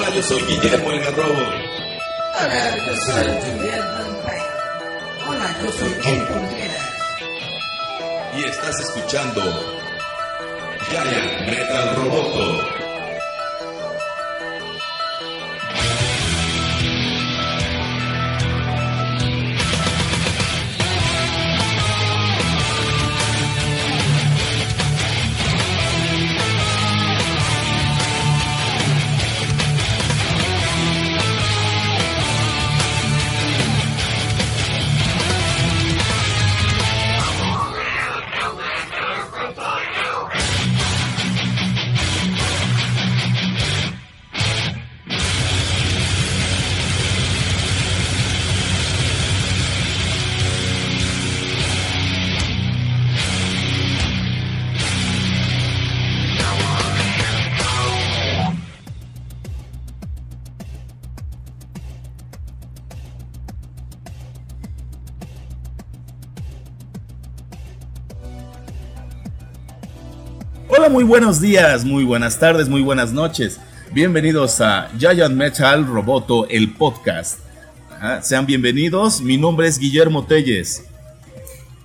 Hola, yo soy Guillermo el robo. Hola, yo soy Vampire. Hola, yo soy Eric Contreras. Y estás escuchando Giant Metal Roboto. Buenos días, muy buenas tardes, muy buenas noches. Bienvenidos a Giant Metal Roboto, el podcast. Ajá, sean bienvenidos, mi nombre es Guillermo Telles.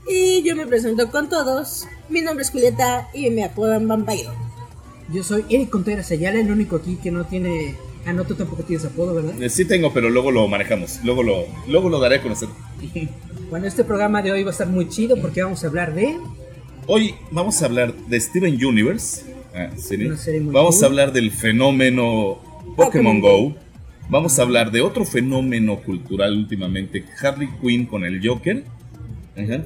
Y yo me presento con todos. Mi nombre es Julieta y me apodan Vampiro. Yo soy Eric Contreras Ayala, el único aquí que no tiene. Ah, no, tú tampoco tienes apodo, ¿verdad? Eh, Sí tengo, pero luego lo manejamos, luego lo, luego lo daré a conocer. Bueno, este programa de hoy va a estar muy chido porque vamos a hablar de. Hoy vamos a hablar de Steven Universe. ah, serie. Vamos a hablar del fenómeno Pokémon Go. Vamos a hablar de otro fenómeno cultural últimamente, Harley Quinn con el Joker. Ajá.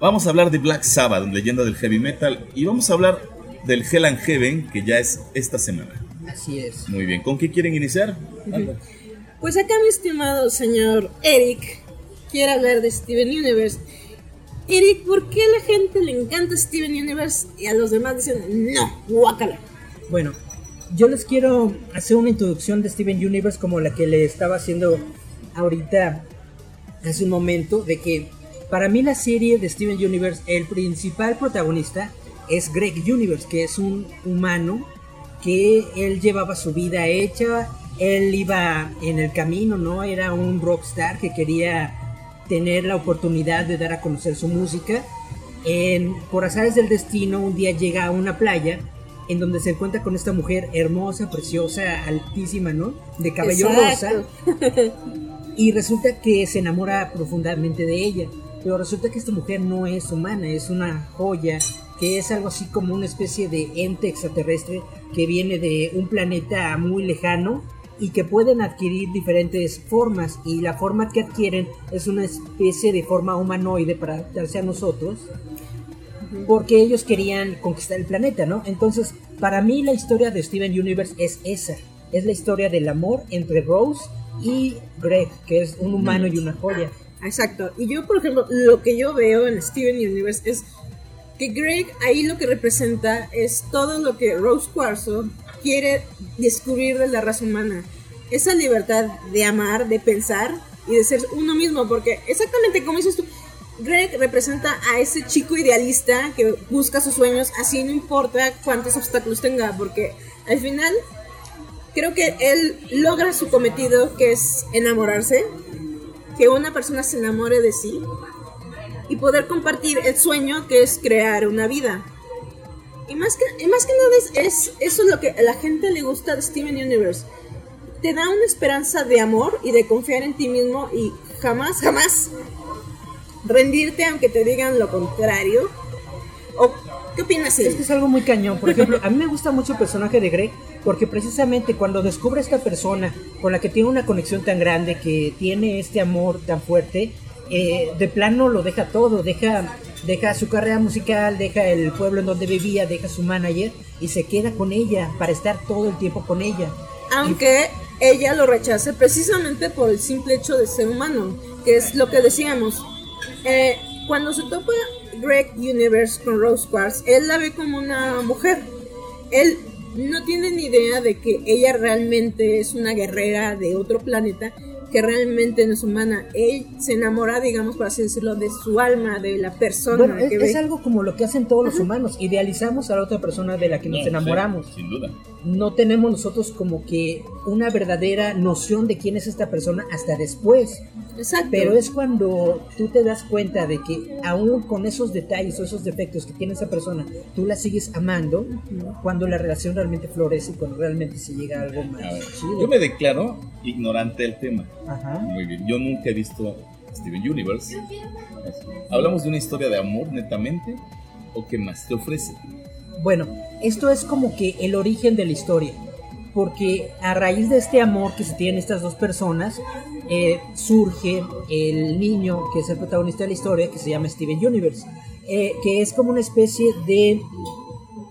Vamos a hablar de Black Sabbath, leyenda del heavy metal, y vamos a hablar del Hell and Heaven, que ya es esta semana. Así es. Muy bien, ¿con qué quieren iniciar? Pues acá mi estimado señor Eric quiere hablar de Steven Universe. Eric, ¿por qué a la gente le encanta Steven Universe y a los demás dicen no, guácala? Bueno, yo les quiero hacer una introducción de Steven Universe como la que le estaba haciendo ahorita hace un momento, de que para mí la serie de Steven Universe, el principal protagonista es Greg Universe, que es un humano que él llevaba su vida hecha, él iba en el camino, ¿no? Era un rockstar que quería tener la oportunidad de dar a conocer su música. En, por azares del destino, un día llega a una playa en donde se encuentra con esta mujer hermosa, preciosa, altísima, ¿no? De cabello Exacto. rosa. Y resulta que se enamora profundamente de ella. Pero resulta que esta mujer no es humana, es una joya, que es algo así como una especie de ente extraterrestre que viene de un planeta muy lejano y que pueden adquirir diferentes formas. Y la forma que adquieren es una especie de forma humanoide para adaptarse a nosotros. Porque ellos querían conquistar el planeta, ¿no? Entonces, para mí la historia de Steven Universe es esa. Es la historia del amor entre Rose y Greg, que es un humano y una joya. Exacto. Y yo, por ejemplo, lo que yo veo en Steven Universe es que Greg ahí lo que representa es todo lo que Rose Quarzo quiere descubrir de la raza humana. Esa libertad de amar, de pensar y de ser uno mismo. Porque exactamente como dices tú, Greg representa a ese chico idealista que busca sus sueños, así no importa cuántos obstáculos tenga, porque al final creo que él logra su cometido, que es enamorarse, que una persona se enamore de sí y poder compartir el sueño que es crear una vida. Y más que, y más que nada es, es eso es lo que a la gente le gusta de Steven Universe. Te da una esperanza de amor y de confiar en ti mismo y jamás, jamás rendirte aunque te digan lo contrario. ¿O qué opinas, Es que es algo muy cañón. Por ejemplo, a mí me gusta mucho el personaje de Greg porque precisamente cuando descubre a esta persona con la que tiene una conexión tan grande, que tiene este amor tan fuerte, eh, de plano lo deja todo, deja, deja su carrera musical, deja el pueblo en donde vivía, deja su manager y se queda con ella para estar todo el tiempo con ella. Aunque ella lo rechace precisamente por el simple hecho de ser humano, que es lo que decíamos. Eh, cuando se topa Greg Universe con Rose Quartz, él la ve como una mujer. Él no tiene ni idea de que ella realmente es una guerrera de otro planeta que realmente no es humana. Él se enamora, digamos, por así decirlo, de su alma, de la persona Bueno, es, que es ve. algo como lo que hacen todos los humanos. Idealizamos a la otra persona de la que nos No, enamoramos. sí, sin duda. No tenemos nosotros como que una verdadera noción de quién es esta persona hasta después. Exacto. Pero es cuando tú te das cuenta de que aún con esos detalles o esos defectos que tiene esa persona, tú la sigues amando, cuando la relación realmente florece y cuando realmente se llega a algo más A ver, chido. yo me declaro ignorante del tema. Ajá. Muy bien, yo nunca he visto Steven Universe. ¿Hablamos de una historia de amor netamente? ¿O qué más te ofrece? Bueno, esto es como que el origen de la historia. Porque a raíz de este amor que se tienen estas dos personas, eh, surge el niño que es el protagonista de la historia, que se llama Steven Universe, eh, que es como una especie de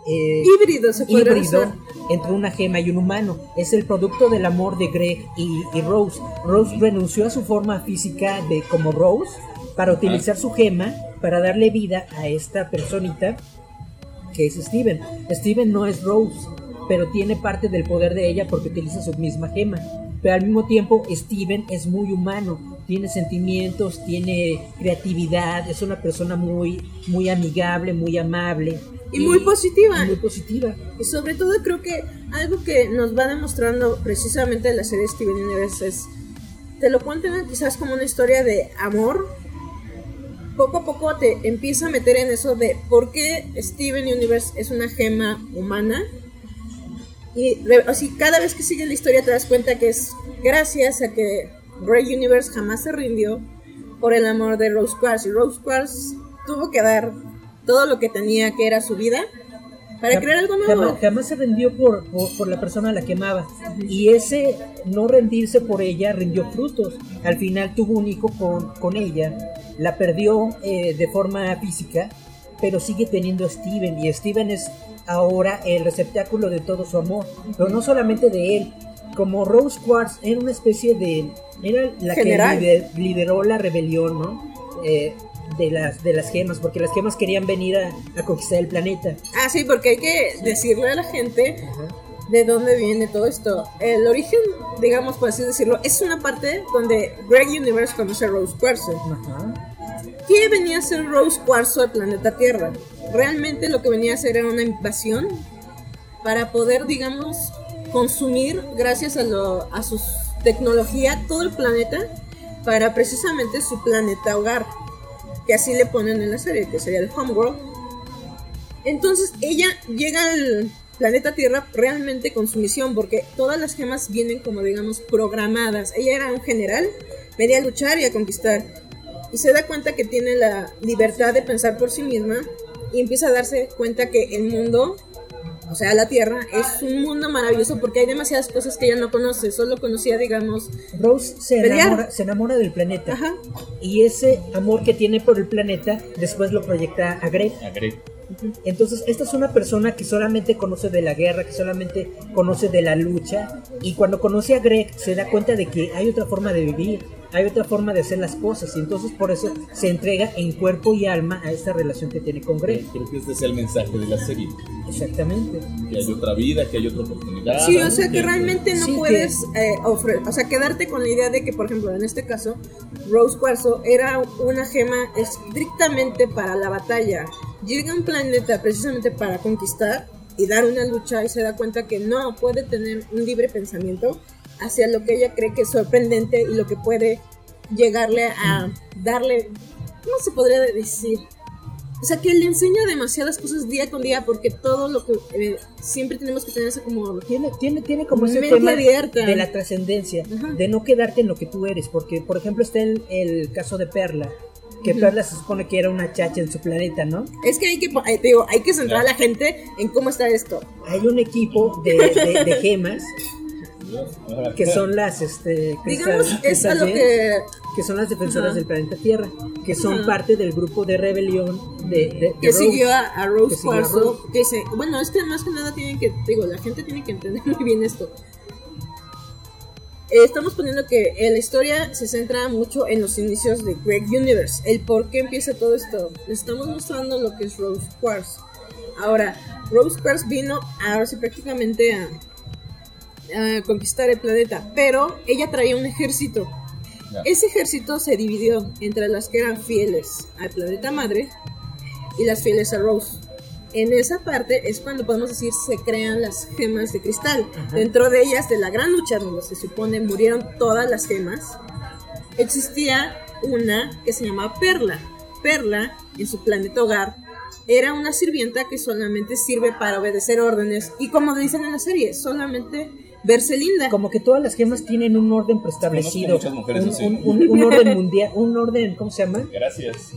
eh, híbrido se híbrido entre una gema y un humano. Es el producto del amor de Greg y, y Rose. Rose renunció a su forma física de como Rose para utilizar su gema para darle vida a esta personita que es Steven. Steven no es Rose, pero tiene parte del poder de ella porque utiliza su misma gema. Pero al mismo tiempo Steven es muy humano, tiene sentimientos, tiene creatividad, es una persona muy, muy amigable, muy amable. Y muy positiva. y muy positiva. Y sobre todo creo que algo que nos va demostrando precisamente la serie Steven Universe es, te lo cuentan quizás como una historia de amor, poco a poco te empieza a meter en eso de por qué Steven Universe es una gema humana. Y así cada vez que sigue la historia te das cuenta que es gracias a que Grey Universe jamás se rindió por el amor de Rose Quartz. Y Rose Quartz tuvo que dar todo lo que tenía, que era su vida, para crear algo nuevo. Jamás, jamás se rindió por, por, por la persona a la que amaba. Y ese no rendirse por ella rindió frutos. Al final tuvo un hijo con, con ella. La perdió eh, de forma física, pero sigue teniendo a Steven. Y Steven es ahora el receptáculo de todo su amor. Pero no solamente de él. Como Rose Quartz era una especie de... Era la General. que lider- lideró la rebelión, ¿no? Eh, de las, de las gemas, porque las gemas querían venir a, a conquistar el planeta. Ah, sí, porque hay que decirle a la gente de dónde viene todo esto. El origen, digamos por así decirlo, es una parte donde Greg Universe conoce a Rose Quartzo. Ajá. ¿Qué venía a ser Rose Quartzo del planeta Tierra? Realmente lo que venía a hacer era una invasión para poder, digamos, consumir, gracias a, lo, a su tecnología, todo el planeta para precisamente su planeta hogar, que así le ponen en la serie, que sería el Homeworld. Entonces ella llega al planeta Tierra realmente con su misión, porque todas las gemas vienen como digamos programadas. Ella era un general, venía a luchar y a conquistar. Y se da cuenta que tiene la libertad de pensar por sí misma y empieza a darse cuenta que el mundo, o sea, la Tierra, es un mundo maravilloso porque hay demasiadas cosas que ella no conoce, solo conocía, digamos, Rose se Pelear. enamora, se enamora del planeta. Ajá. Y ese amor que tiene por el planeta después lo proyecta a Greg. Entonces, esta es una persona que solamente conoce de la guerra, que solamente conoce de la lucha. Y cuando conoce a Greg, se da cuenta de que hay otra forma de vivir, hay otra forma de hacer las cosas. Y entonces, por eso se entrega en cuerpo y alma a esta relación que tiene con Greg. Creo que este es el mensaje de la serie. Exactamente. Que hay otra vida, que hay otra oportunidad. Sí, o sea que realmente no Sí, que- puedes eh, ofre- o sea, quedarte con la idea de que, por ejemplo, en este caso, Rose Cuarzo era una gema estrictamente para la batalla. Llega a un planeta precisamente para conquistar y dar una lucha y se da cuenta que no puede tener un libre pensamiento hacia lo que ella cree que es sorprendente y lo que puede llegarle a darle, ¿cómo se podría decir? O sea, que le enseña demasiadas cosas día con día porque todo lo que eh, siempre tenemos que tener ese como Tiene, tiene, tiene como ese tema abierta. de la trascendencia, de no quedarte en lo que tú eres, porque por ejemplo está el, el caso de Perla, que Perla se supone que era una chacha en su planeta, ¿no? Es que hay que, eh, te digo, hay que centrar a la gente en cómo está esto. Hay un equipo de, de- de gemas que son las, este, Digamos, es a lo que... que son las defensoras Ajá. del planeta Tierra, que son Ajá. parte del grupo de rebelión de, de- de Que Rose. siguió a, a Rose Cuarzo, que bueno, es que más que nada tienen que, digo, la gente tiene que entender muy bien esto. Eh, Estamos poniendo que eh, la historia se centra mucho en los inicios de Greg Universe, el por qué empieza todo esto. Les estamos mostrando lo que es Rose Quartz. Ahora, Rose Quartz vino ahora sí prácticamente a, a conquistar el planeta, pero ella traía un ejército. Ese ejército se dividió entre las que eran fieles al planeta madre y las fieles a Rose. En esa parte es cuando podemos decir se crean las gemas de cristal. Ajá. Dentro de ellas, de la gran lucha donde se supone murieron todas las gemas, existía una que se llamaba Perla. Perla, en su planeta hogar, era una sirvienta que solamente sirve para obedecer órdenes y como dicen en la serie, solamente verse linda. Como que todas las gemas tienen un orden preestablecido. Muchas mujeres un, así. un- un- un orden mundial, un orden, ¿cómo se llama? Gracias.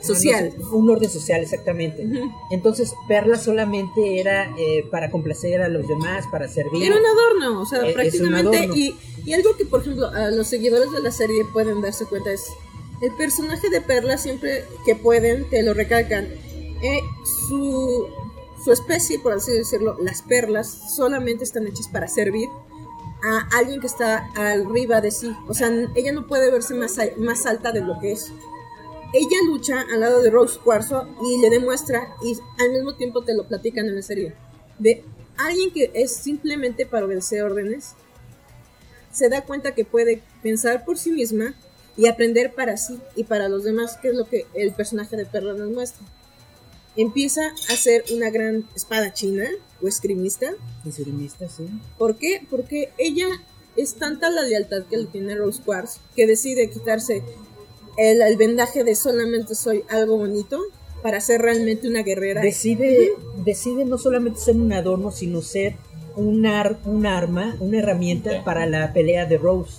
Social. Un orden social, exactamente. Entonces, Perla solamente era eh, para complacer a los demás, para servir. Era un adorno, o sea, un prácticamente. Y, y algo que, por ejemplo, a los seguidores de la serie pueden darse cuenta es: el personaje de Perla, siempre que pueden, te lo recalcan. eh, su, su especie, por así decirlo, las perlas, solamente están hechas para servir a alguien que está arriba de sí. O sea, ella no puede verse más alta de lo que es. Ella lucha al lado de Rose Cuarzo y le demuestra, y al mismo tiempo te lo platican en la serie, de alguien que es simplemente para obedecer órdenes, se da cuenta que puede pensar por sí misma y aprender para sí y para los demás, que es lo que el personaje de Perla nos muestra. Empieza a ser una gran espadachina o esgrimista. Esgrimista, sí. ¿Por qué? Porque ella es tanta la lealtad que le tiene Rose Quartz que decide quitarse el, el vendaje de solamente soy algo bonito para ser realmente una guerrera. Decide, decide no solamente ser un adorno, sino ser un, ar- un arma, una herramienta para la pelea de Rose.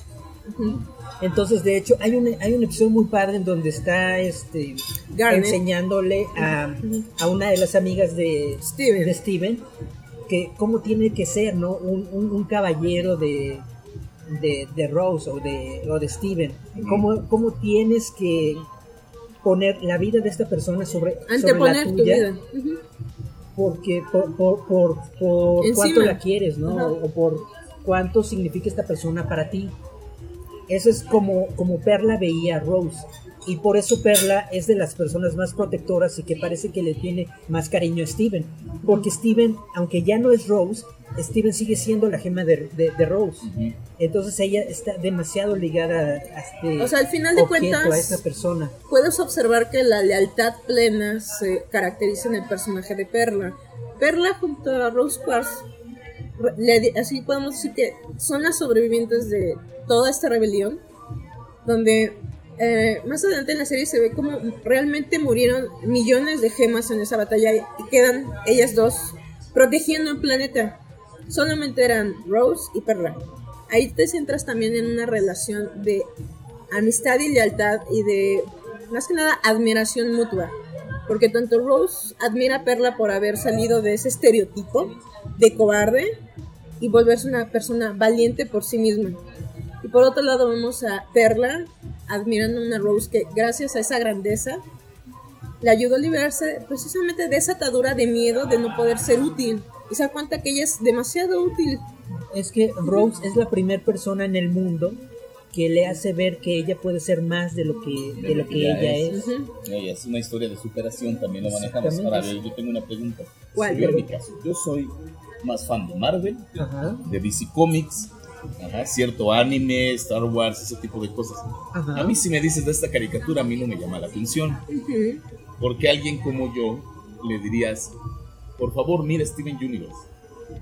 Ujú. Entonces, de hecho, hay un, hay un episodio muy padre en donde está este, Garnet. enseñándole a, a una de las amigas de Steven. de Steven que cómo tiene que ser, ¿no? Un, un- un caballero de, de, de Rose o de, o de Steven. Cómo, cómo tienes que poner la vida de esta persona sobre, sobre la Anteponer tu tuya vida. Porque por, por, por, cuánto la quieres, ¿no? O por cuánto significa esta persona para ti. Eso es como, como Perla veía a Rose. Y por eso Perla es de las personas más protectoras y que parece que le tiene más cariño a Steven. Porque Steven, aunque ya no es Rose, Steven sigue siendo la gema de, de- de Rose. Entonces ella está demasiado ligada a este O sea, al final de cuentas- a esta persona. puedes observar que la lealtad plena se caracteriza en el personaje de Perla. Perla junto a Rose Quartz, le así podemos decir que son las sobrevivientes de toda esta rebelión, donde eh, más adelante en la serie se ve como realmente murieron millones de gemas en esa batalla y quedan ellas dos protegiendo el planeta. Solamente eran Rose y Perla. Ahí te centras también en una relación de amistad y lealtad y de más que nada admiración mutua. Porque tanto Rose admira a Perla por haber salido de ese estereotipo de cobarde y volverse una persona valiente por sí misma. Y por otro lado vemos a Perla admirando a una Rose que gracias a esa grandeza le ayudó a liberarse precisamente de esa atadura de miedo de no poder ser útil. Y se da cuenta que ella es demasiado útil. Es que Rose es la primera persona en el mundo que le hace ver que ella puede ser más de lo que, de lo que ella es. es. Ujú. Oye, es una historia de superación, también lo manejamos. Ahora, yo tengo una pregunta. ¿Cuál? Yo en mi caso, yo soy más fan de Marvel, Ajá, de DC Comics, ajá, cierto anime, Star Wars, ese tipo de cosas. ajá. A mí si me dices de esta caricatura, a mí no me llama la atención. Porque a alguien como yo le dirías, por favor, mira Steven Universe.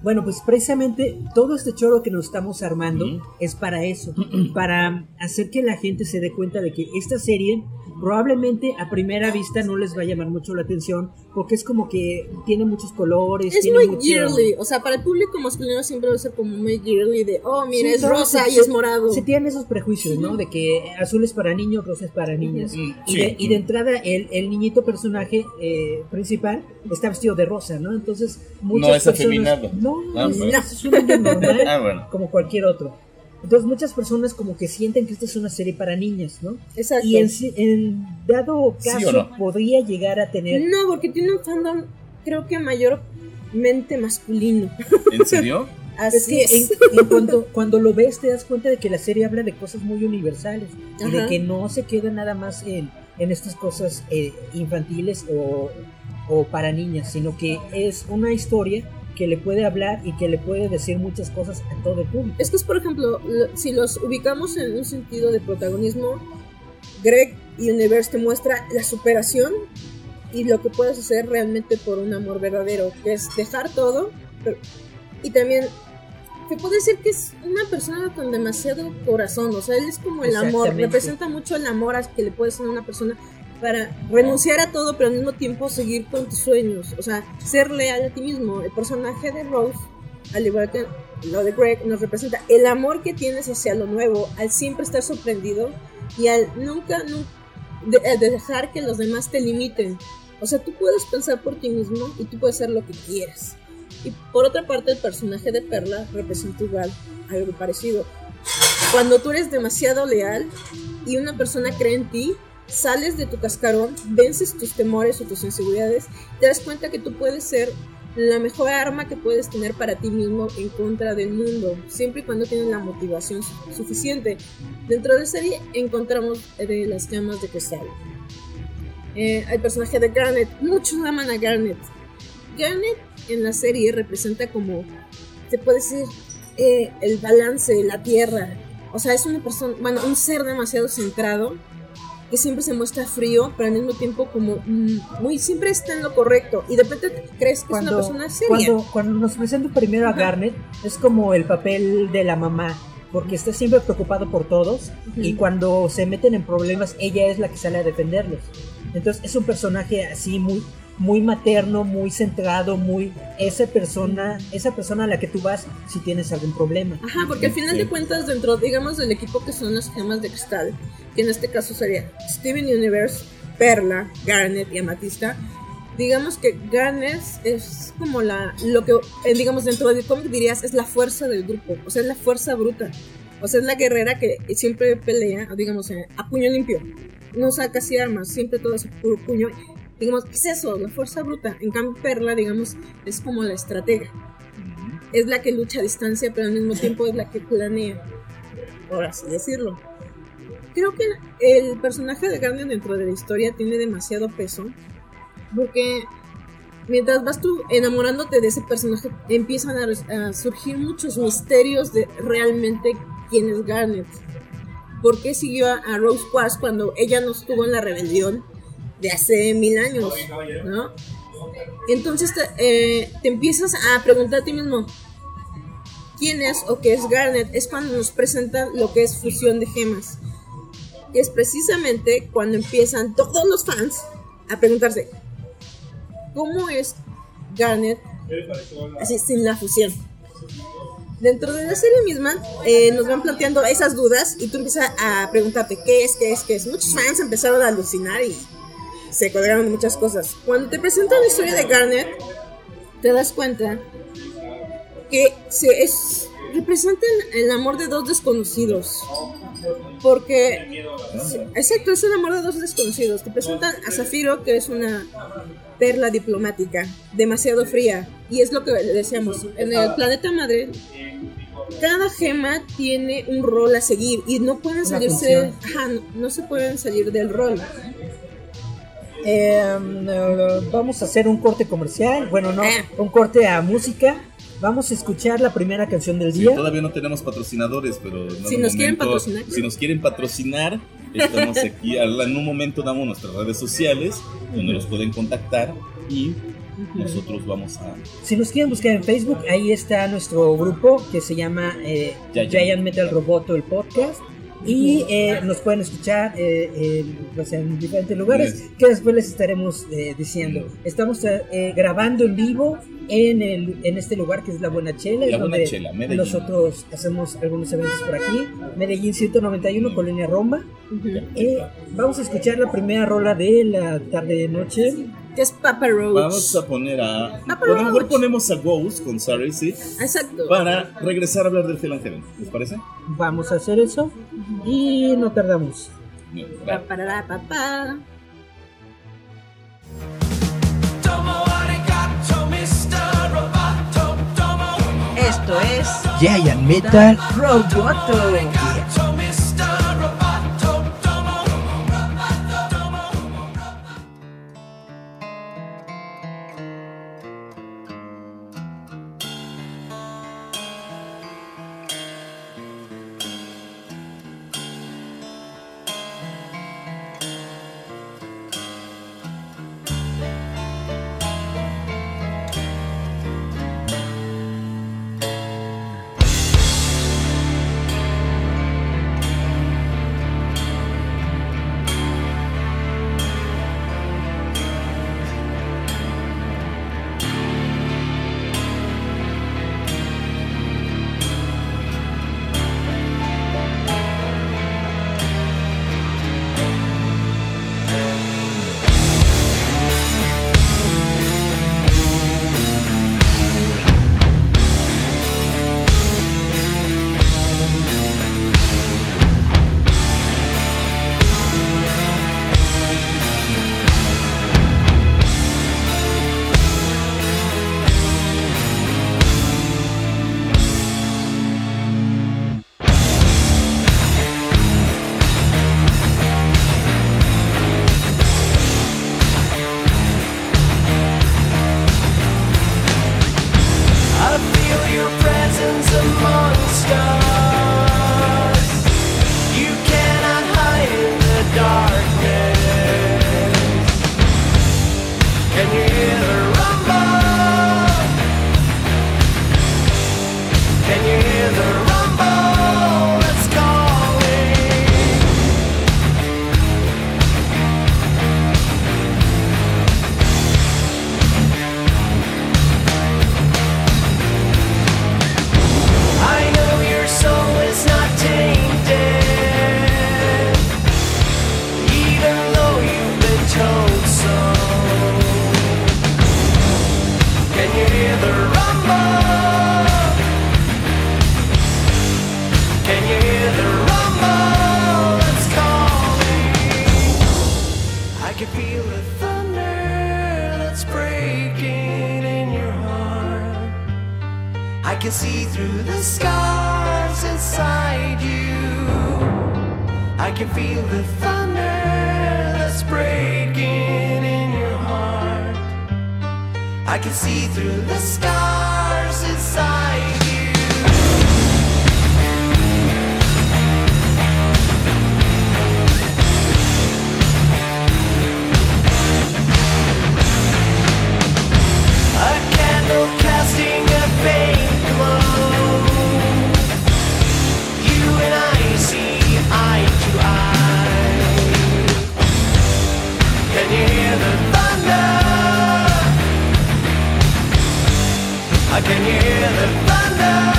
Bueno, pues precisamente todo este choro que nos estamos armando es para eso, para hacer que la gente se dé cuenta de que esta serie probablemente a primera vista no les va a llamar mucho la atención porque es como que tiene muchos colores, Es tiene muy mucho- girly, o sea, para el público masculino siempre va a ser como muy girly de, oh, mira, Sí, es rosa se- y es morado. Se tienen esos prejuicios, ¿no? De que azul es para niños, rosa es para niñas. Ujú. Y, Sí. de, y de entrada, el, el niñito personaje eh, principal está vestido de rosa, ¿no? Entonces, muchas No es personas. afeminado. No, Ah, es, bueno. es un niño normal, Ah, bueno. como cualquier otro. Entonces, muchas personas como que sienten que esta es una serie para niñas, ¿no? Exacto. Y en, en dado ¿Sí o caso, no? podría llegar a tener. No, porque tiene un fandom, creo que mayormente masculino. ¿En serio? Así Es que en, en cuanto cuando lo ves te das cuenta de que la serie habla de cosas muy universales y de que no se queda nada más en, en estas cosas eh, infantiles o, o para niñas, sino que es una historia que le puede hablar y que le puede decir muchas cosas a todo el público. Es que es, por ejemplo, lo- si los ubicamos en un sentido de protagonismo, Greg Universe te muestra la superación y lo que puedes hacer realmente por un amor verdadero, que es dejar todo pero- y también te puedo decir que es una persona con demasiado corazón, o sea, él es como el amor, representa mucho el amor a que le puedes dar a una persona para renunciar a todo, pero al mismo tiempo seguir con tus sueños, o sea, ser leal a ti mismo. El personaje de Rose, al igual que lo de Greg, nos representa el amor que tienes hacia lo nuevo, al siempre estar sorprendido y al nunca, nunca de, de dejar que los demás te limiten. O sea, tú puedes pensar por ti mismo y tú puedes hacer lo que quieras. Y por otra parte, el personaje de Perla representa igual algo parecido. Cuando tú eres demasiado leal y una persona cree en ti, sales de tu cascarón, vences tus temores o tus inseguridades, te das cuenta que tú puedes ser la mejor arma que puedes tener para ti mismo en contra del mundo, siempre y cuando tienes la motivación su- suficiente. Dentro de serie encontramos de las llamas de cristal. Eh, el personaje de Garnet, muchos aman a Garnet. Garnet en la serie representa como, se puede decir, eh, el balance, la tierra. O sea, es una persona, bueno, un ser demasiado centrado que siempre se muestra frío, pero al mismo tiempo como mm, muy siempre está en lo correcto y de repente crees que es una persona seria. cuando, cuando nos presenta primero a. Garnet, es como el papel de la mamá, porque está siempre preocupado por todos y cuando se meten en problemas, ella es la que sale a defenderlos. Entonces es un personaje así muy muy materno, muy centrado, muy esa persona, esa persona a la que tú vas si tienes algún problema. Ajá, porque al final de cuentas, dentro, digamos, del equipo que son las gemas de cristal, que en este caso sería Steven Universe, Perla, Garnet y Amatista, digamos que Garnet es como la, lo que, eh, digamos, dentro del cómic dirías, es la fuerza del grupo, o sea, es la fuerza bruta, o sea, es la guerrera que siempre pelea, digamos, a puño limpio, no usa casi armas, siempre todo es puro puño, digamos, ¿qué es eso? La fuerza bruta, en cambio Perla, digamos, es como la estratega es la que lucha a distancia, pero al mismo tiempo es la que planea, por así decirlo. Creo que el personaje de Garnet dentro de la historia tiene demasiado peso, porque mientras vas tú enamorándote de ese personaje, empiezan a, a surgir muchos misterios de realmente quién es Garnet. ¿Por qué siguió a, a Rose Quartz cuando ella no estuvo en la rebelión de hace mil años? ¿no? Entonces te, eh, te empiezas a preguntar a ti mismo, ¿quién es o qué es Garnet? Es cuando nos presentan lo que es fusión de gemas. Y es precisamente cuando empiezan todos los fans a preguntarse, ¿cómo es Garnet así sin la fusión? Dentro de la serie misma eh, nos van planteando esas dudas y tú empiezas a preguntarte qué es, qué es, qué es. Muchos fans empezaron a alucinar y se colgaron muchas cosas. Cuando te presentan la historia de Garnet, te das cuenta que se es, representan el amor de dos desconocidos. Porque, exacto, es el amor de dos desconocidos. Te presentan a Zafiro, que es una perla diplomática, demasiado fría. Y es lo que le decíamos, en el planeta madre, cada gema tiene un rol a seguir y no pueden salirse, ajá, no, no se pueden salir del rol. Eh, eh, vamos a hacer un corte comercial, bueno, no, Ah. un corte a música. Vamos a escuchar la primera canción del Sí, día. todavía no tenemos patrocinadores, pero en Si nos quieren momento- patrocinar. si nos quieren patrocinar, estamos aquí. En un momento damos nuestras redes sociales donde los pueden contactar y nosotros vamos a Si nos quieren buscar en Facebook, ahí está nuestro grupo que se llama eh, Giant. Giant Metal Roboto, el podcast. Y eh, nos pueden escuchar eh, en, pues, en diferentes lugares que después les estaremos eh, diciendo. Estamos eh, eh, grabando en vivo en, el, en este lugar que es La Buena Chela, La es Buena donde Chela, Medellín. nosotros hacemos algunos eventos por aquí. Medellín 191, Colonia Roma. Eh, vamos a escuchar la primera rola de la tarde-noche. Que es Papa Roach. Vamos a poner a. Ah, a lo mejor ponemos a Ghost con Sorry, sí. Exacto. Para regresar a hablar del Heaven. ¿Les parece? Vamos a hacer eso y no tardamos. Pa, pa. Esto es Giant Metal Roboto. Can see through the scars inside you. I can feel the thunder that's breaking in your heart. I can see through the scars inside you. A candle can hear the thunder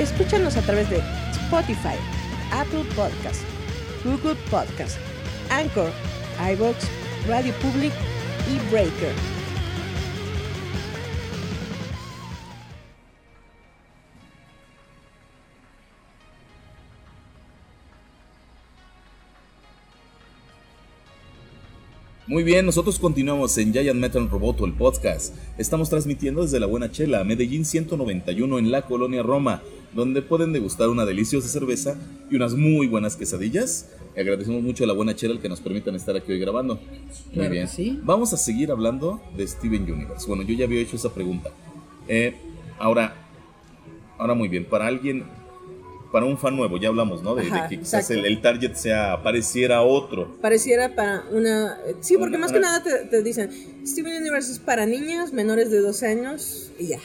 Escúchanos a través de Spotify, Apple Podcast, Google Podcast, Anchor, iVoox, Radio Public y Breaker. Muy bien, nosotros continuamos en Giant Metal Roboto, el podcast. Estamos transmitiendo desde La Buena Chela, Medellín 191 en la colonia Roma, donde pueden degustar una deliciosa cerveza y unas muy buenas quesadillas. Agradecemos mucho a La Buena Chela el que nos permitan estar aquí hoy grabando. Muy Claro que bien. sí. Vamos a seguir hablando de Steven Universe. Bueno, yo ya había hecho esa pregunta. Eh, ahora, ahora muy bien, para alguien, para un fan nuevo, ya hablamos, ¿no? De, que quizás el, el target sea, pareciera otro. Pareciera para una... Sí, porque Una- más que nada te, te dicen, Steven Universe es para niñas menores de 12 años y ya.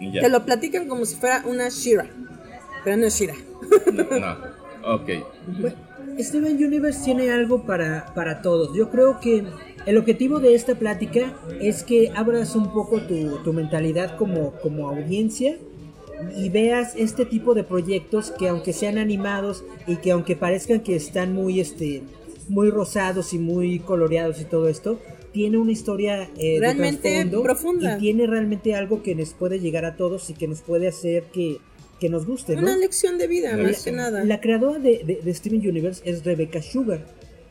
Y ya. Te lo platican como si fuera una Shira, pero no es Shira. No, ok. Bueno, Steven Universe tiene algo para, para todos. Yo creo que el objetivo de esta plática es que abras un poco tu, tu mentalidad como, como audiencia y veas este tipo de proyectos que aunque sean animados y que aunque parezcan que están muy este muy rosados y muy coloreados y todo esto, tiene una historia eh, Realmente profunda. y tiene realmente algo que nos puede llegar a todos y que nos puede hacer que, que nos guste, ¿no? Una lección de vida, más que nada. La creadora de, de- de Steven Universe es Rebecca Sugar.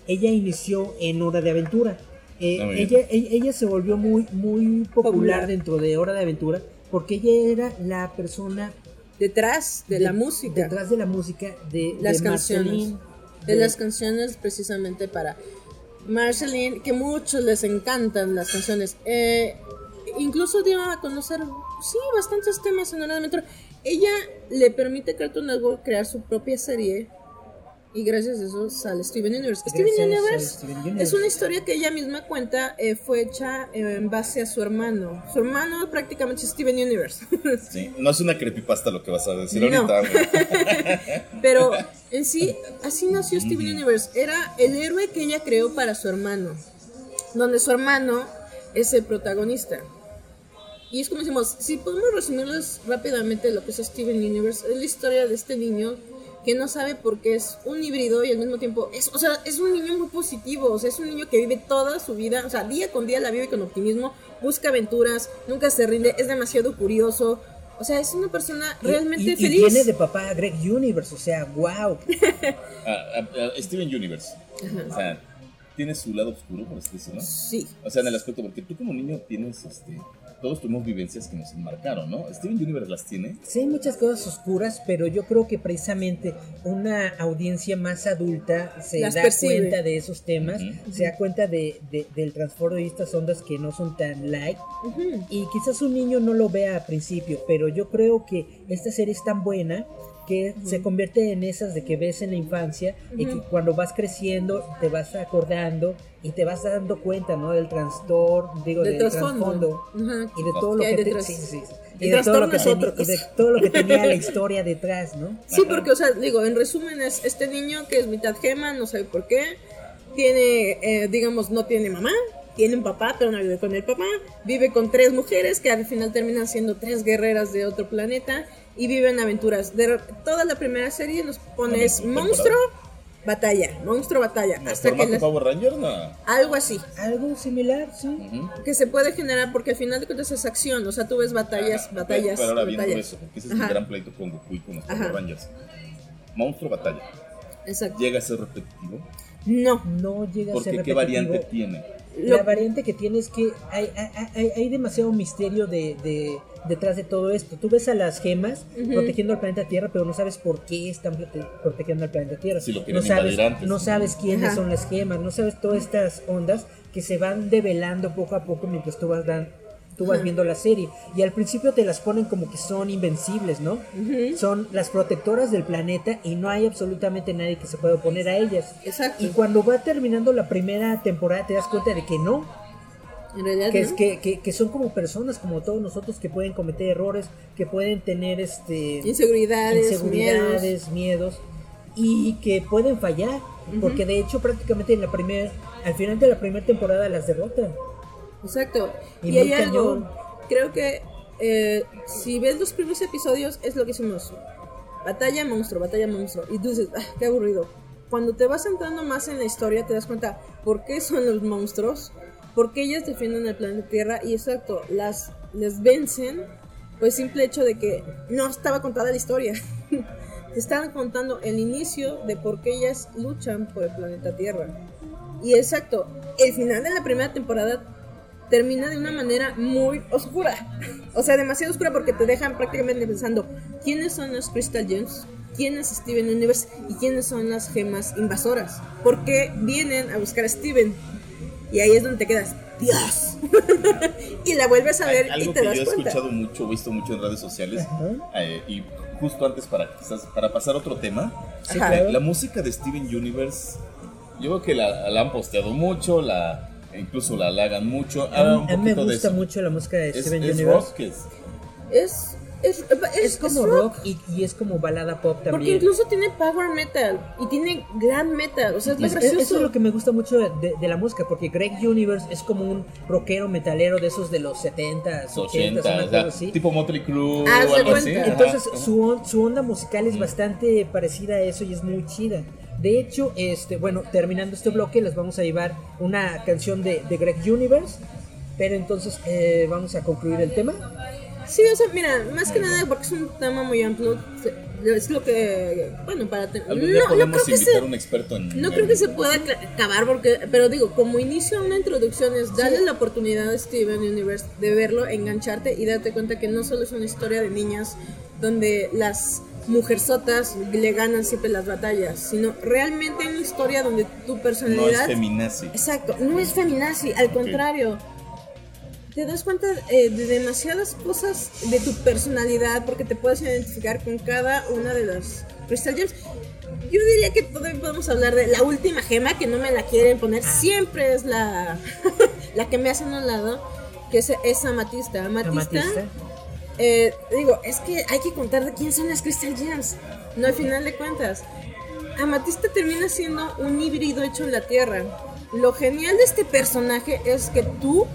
Ella inició en Hora de Aventura. Eh, Ah, ella, ella, ella se volvió muy, muy popular, Popular. dentro de Hora de Aventura porque ella era la persona Detrás de, la música. detrás de la música de las de canciones. Marceline, De las canciones precisamente para Marceline, que muchos les encantan las canciones. Eh, incluso dio a conocer, sí, bastantes temas en Hora de Aventura. Ella le permite a Cartoon Network crear su propia serie. Y gracias a eso sale Steven Universe. Steven Gracias Universe Steven Universe. es una historia que ella misma cuenta, eh, fue hecha eh, en base a su hermano. Su hermano prácticamente es Steven Universe. Sí, no es una creepypasta lo que vas a decir No. ahorita. Pero en sí, así nació Steven Universe. Era el héroe que ella creó para su hermano. Donde su hermano es el protagonista. Y es como decimos, si podemos resumirles rápidamente lo que es Steven Universe, es la historia de este niño que no sabe por qué es un híbrido y al mismo tiempo es, o sea, es un niño muy positivo, o sea, es un niño que vive toda su vida, o sea, día con día la vive con optimismo, busca aventuras, nunca se rinde, es demasiado curioso, o sea, es una persona realmente y, y feliz. tiene de papá Greg Universe, o sea, wow. Ah, ah, ah, Steven Universe. O sea, tiene su lado oscuro, por así decirlo. Sí. O sea, en el aspecto, porque tú como niño tienes, este, todos tuvimos vivencias que nos enmarcaron, ¿no? Steven Universe las tiene. Sí, hay muchas cosas oscuras, pero yo creo que precisamente una audiencia más adulta se Las da percibe. cuenta de esos temas, se da cuenta de, de- del transbordo de estas ondas que no son tan light. Y quizás un niño no lo vea a principio, pero yo creo que esta serie es tan buena que se convierte en esas de que ves en la infancia y que cuando vas creciendo te vas acordando y te vas dando cuenta, ¿no? Del trastorno, digo, Del del, trasfondo. trasfondo Ajá. y de todo lo ¿Qué hay que Y de, todo lo que trastorno es tenía- otra y de cosa. todo lo que tenía la historia detrás, ¿no? Sí, porque, o sea, digo, en resumen es este niño que es mitad gema, no sabe por qué, tiene, eh, digamos, no tiene mamá, tiene un papá, pero no vive con el papá, vive con tres mujeres que al final terminan siendo tres guerreras de otro planeta y viven aventuras. De, toda la primera serie nos pones Temporada. monstruo, batalla, monstruo, batalla, ¿No hasta que las- Power Ranger? No. algo así. Algo similar, sí. Que se puede generar porque al final de cuentas es acción, o sea, tú ves batallas, batallas, Pero ahora batallas. eso, porque ese es Ajá. gran pleito con Goku y con los Power Ajá. Rangers. Monstruo batalla. Exacto. ¿Llega a ser repetitivo? No, No llega a ser Porque ¿qué repetitivo. variante tiene? La variante que tiene es que hay, hay, hay- hay demasiado misterio de, de- detrás de todo esto. Tú ves a las gemas protegiendo al planeta Tierra, pero no sabes por qué están prote- protegiendo al planeta Tierra. Si lo no sabes, antes. no sabes quiénes Ajá. son las gemas, no sabes todas estas ondas que se van develando poco a poco mientras tú vas dan- tú vas viendo la serie. Y al principio te las ponen como que son invencibles, ¿no? Son las protectoras del planeta y no hay absolutamente nadie que se pueda oponer a ellas. exacto. Y cuando va terminando la primera temporada te das cuenta de que no, En realidad, que, ¿no? es, que, que, que son como personas como todos nosotros que pueden cometer errores, que pueden tener este inseguridades, miedos. inseguridades, miedos. y que pueden fallar, porque de hecho prácticamente en la primera al final de la primera temporada las derrotan. Exacto. Y hay algo, cañón. creo que eh, si ves los primeros episodios es lo que hicimos. Batalla monstruo, batalla monstruo. Y tú dices, ah, qué aburrido. Cuando te vas entrando más en la historia te das cuenta por qué son los monstruos, por qué ellas defienden el planeta Tierra y exacto, las les vencen pues simple hecho de que no estaba contada la historia. te estaban contando el inicio de por qué ellas luchan por el planeta Tierra. Y exacto, el final de la primera temporada termina de una manera muy oscura. O sea, demasiado oscura porque te dejan prácticamente pensando quiénes son los Crystal Gems, quién es Steven Universe y quiénes son las gemas invasoras. ¿Por qué vienen a buscar a Steven? Y ahí es donde te quedas, Dios. y la vuelves a ver y Algo te que das yo he cuenta. escuchado mucho, visto mucho en redes sociales, eh, y justo antes para quizás para pasar a otro tema, claro. la música de Steven Universe, yo creo que la, la han posteado mucho, la incluso la halagan mucho. A mí, un a mí me de gusta mucho la música de Es, Steven es Universe. rock, es- Es, es, es, Es como es rock y, y es como balada pop Porque también. incluso tiene power metal y tiene glam metal. O sea, es lo gracioso. eso es lo que me gusta mucho de, de la música, porque Greg Universe es como un rockero metalero de esos de los 70s, 80s, 80, una o sea, así. tipo Motley Crue Haz o algo así. Entonces su, on- su onda musical es bastante parecida a eso y es muy chida. De hecho, este, bueno, terminando este bloque, les vamos a llevar una canción de, de Greg Universe. Pero entonces eh, vamos a concluir el tema. Sí, o sea, mira, más que nada porque es un tema muy amplio. Es lo que, bueno, para tener... No, no creo que se... a un experto en. No creo que se pueda acabar porque, pero digo, como inicio a una introducción es darle la oportunidad a Steven Universe de verlo, engancharte y darte cuenta que no solo es una historia de niñas donde las mujerzotas le ganan siempre las batallas, sino realmente una historia donde tu No es personalidad... feminazi. Exacto, no es feminazi, al contrario. Te das cuenta eh, de demasiadas cosas de tu personalidad porque te puedes identificar con cada una de las Crystal Gems. Yo diría que todavía podemos hablar de la última gema que no me la quieren poner. Siempre es la, la que me hacen a un lado, que es, es Amatista. Amatista, Amatista. Eh, digo, es que hay que contar de quién son las Crystal Gems. No, al final de cuentas. Amatista termina siendo un híbrido hecho en la Tierra. Lo genial de este personaje es que tú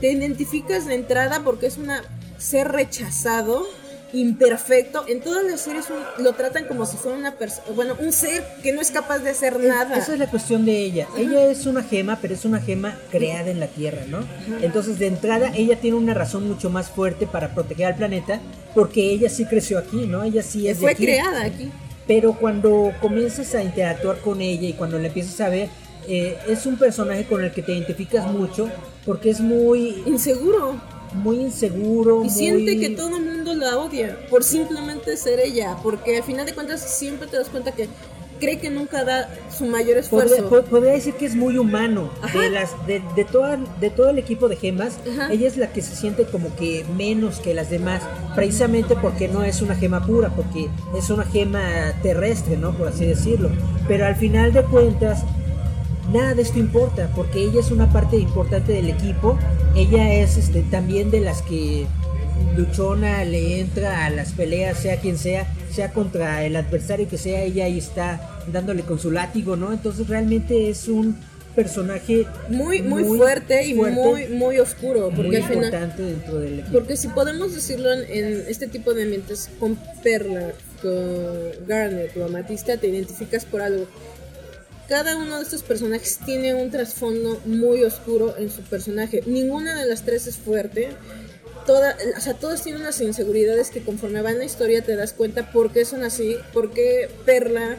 te identificas de entrada porque es una ser rechazado, imperfecto. En todas las series lo tratan como si fuera una persona, bueno, un ser que no es capaz de hacer nada. Esa es la cuestión de ella. Ella es una gema, pero es una gema creada en la Tierra, ¿no? Entonces, de entrada, ella tiene una razón mucho más fuerte para proteger al planeta, porque ella sí creció aquí, ¿no? Ella sí es de Fue aquí. creada aquí. Pero cuando comienzas a interactuar con ella y cuando la empiezas a ver, eh, es un personaje con el que te identificas mucho, porque es muy, Inseguro. Muy inseguro. Y muy- siente que todo el mundo la odia por simplemente ser ella. Porque al final de cuentas siempre te das cuenta que cree que nunca da su mayor esfuerzo. po- podría decir que es muy humano. Ajá. De, las, de, de, toda, de todo el equipo de gemas, Ajá. ella es la que se siente como que menos que las demás, precisamente porque no es una gema pura, porque es una gema terrestre, ¿no? Por así decirlo. Pero al final de cuentas, nada de esto importa, porque ella es una parte importante del equipo. Ella es este, también de las que luchona le entra a las peleas, sea quien sea, sea contra el adversario que sea, ella ahí está dándole con su látigo, ¿no? Entonces realmente es un personaje muy, muy, fuerte y fuerte, muy, muy oscuro. Porque muy al final. importante dentro del equipo. Porque si podemos decirlo en, en este tipo de ambientes con Perla, con Garnet o Amatista, te identificas por algo. Cada uno de estos personajes tiene un trasfondo muy oscuro en su personaje. Ninguna de las tres es fuerte. Toda, o sea, todas tienen unas inseguridades que conforme va en la historia te das cuenta por qué son así, por qué Perla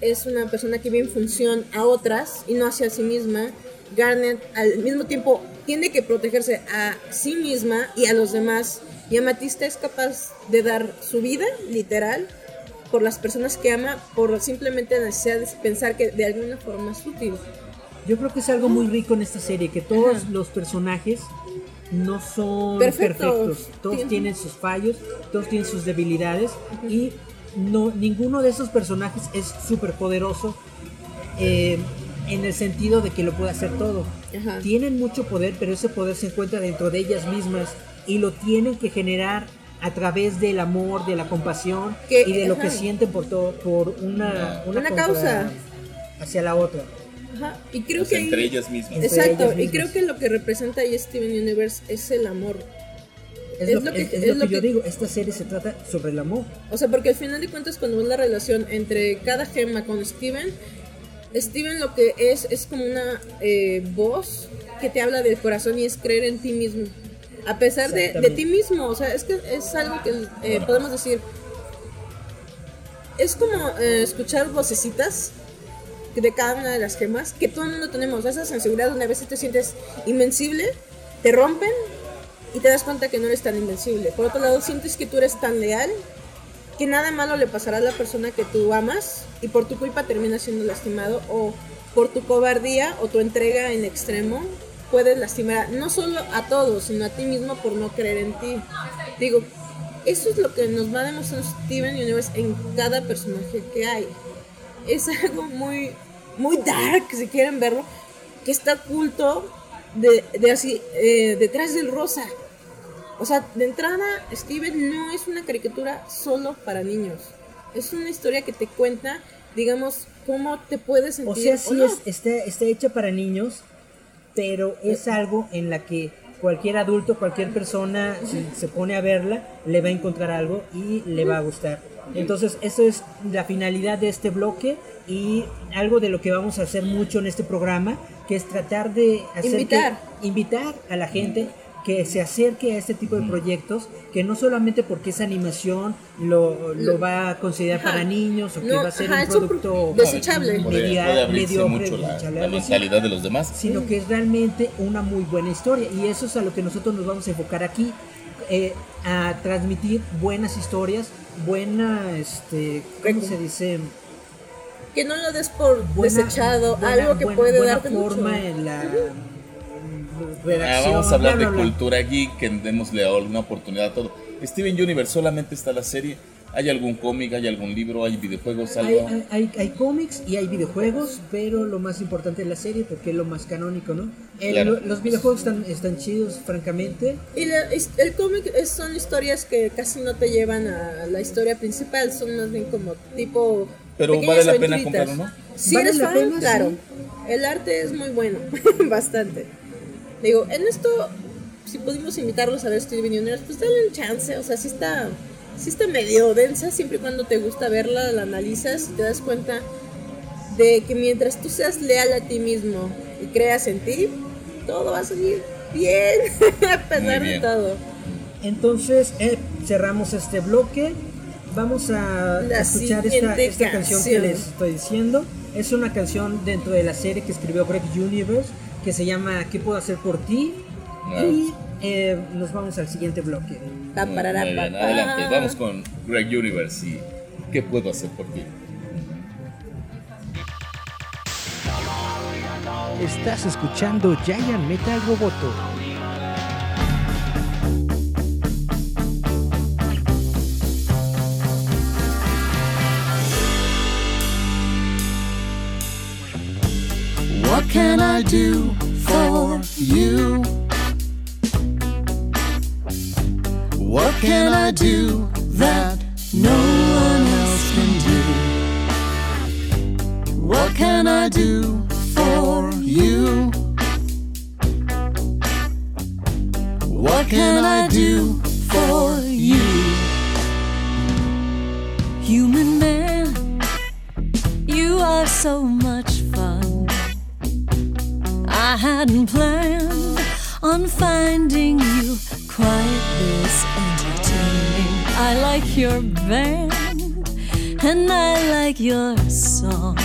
es una persona que vive en función a otras y no hacia sí misma. Garnet al mismo tiempo tiene que protegerse a sí misma y a los demás. Y Amatista es capaz de dar su vida, literal, por las personas que ama, por simplemente la necesidad de pensar que de alguna forma es útil. Yo creo que es algo muy rico en esta serie, que todos los personajes no son Perfectos. perfectos. Todos tienen sus fallos, todos tienen sus debilidades y no ninguno de esos personajes es súper poderoso eh, en el sentido de que lo puede hacer todo. Ajá. Tienen mucho poder, pero ese poder se encuentra dentro de ellas mismas y lo tienen que generar a través del amor, de la compasión Que- y de lo que sienten por todo, por una, Una causa. hacia la otra. Ajá. Y creo O sea, que entre ahí- ellas mismas. Entre Exacto, ellas y creo que lo que representa ahí Steven Universe es el amor. Es, Es lo, lo que- es- es es lo lo que yo que- digo, esta serie se trata sobre el amor. O sea, porque al final de cuentas cuando ves la relación entre cada gema con Steven, Steven lo que es es como una eh, voz que te habla del corazón y es creer en ti mismo. A pesar de, ti mismo, o sea, es que es algo que eh, podemos decir. Es como eh, escuchar vocecitas de cada una de las gemas que todo el mundo tenemos. Esa sensibilidad donde a veces te sientes invencible, te rompen y te das cuenta que no eres tan invencible. Por otro lado, sientes que tú eres tan leal que nada malo le pasará a la persona que tú amas y por tu culpa terminas siendo lastimado o por tu cobardía o tu entrega en extremo puedes lastimar no solo a todos, sino a ti mismo por no creer en ti. Digo, eso es lo que nos va a demostrar Steven Universe en cada personaje que hay. Es algo muy, muy dark, si quieren verlo, que está oculto de, de así, eh, detrás del rosa. O sea, de entrada, Steven no es una caricatura solo para niños. Es una historia que te cuenta, digamos, cómo te puedes sentir. O sea, sí no. es, está, está hecha para niños, pero es algo en la que cualquier adulto, cualquier persona, si se pone a verla, le va a encontrar algo y le va a gustar. Entonces, eso es la finalidad de este bloque y algo de lo que vamos a hacer mucho en este programa, que es tratar de hacer que- Invitar. invitar a la gente que se acerque a este tipo de proyectos, que no solamente porque es animación lo, lo va a considerar Ajá. para niños o que No, va a ser ajá, un producto pro- desechable. Media- puede abrirse mediocre, mucho la, la mentalidad de los demás. sino que es realmente una muy buena historia y eso es a lo que nosotros nos vamos a enfocar aquí eh, a transmitir buenas historias buena este cómo se dice Que no lo des por buena, desechado, buena- algo que buena- puede buena darte forma mucho. en la redacción vamos a hablar bla, de bla, bla. cultura geek, que démosle alguna oportunidad a todo. Steven Universe solamente está la serie. ¿Hay algún cómic, hay algún libro, hay videojuegos, hay, algo? hay, hay- hay cómics y hay videojuegos, pero lo más importante es la serie porque es lo más canónico, ¿no? El- Claro. Los videojuegos están, están chidos, francamente. Y la- el cómic es- son historias que casi no te llevan a la historia principal, son más bien como tipo. Pero vale la pena comprarlo, ¿no? Si Vale eres la fan, pena, claro. sí. El arte es muy bueno, bastante. Digo, en esto, si pudimos invitarlos a ver Steven Universe, pues dale un chance, o sea, sí está, sí está medio densa, siempre y cuando te gusta verla, la analizas y te das cuenta de que mientras tú seas leal a ti mismo y creas en ti, todo va a salir bien, a pesar de todo. Entonces eh, cerramos este bloque. Vamos a La escuchar esta, esta canción. que canción. les estoy diciendo. Es una canción dentro de la serie que escribió Greg Universe que se llama ¿Qué puedo hacer por ti? Ah. Y eh, nos vamos al siguiente bloque. Muy- muy bien. Adelante, vamos con Greg Universe y ¿qué puedo hacer por ti? Estás escuchando Giant Metal Roboto. Can I do for you? What can I do that no one else can do? What can I do for you? What can I do for you? Human man, you are so much. I hadn't planned on finding you quite this entertaining. I like your band and I like your song.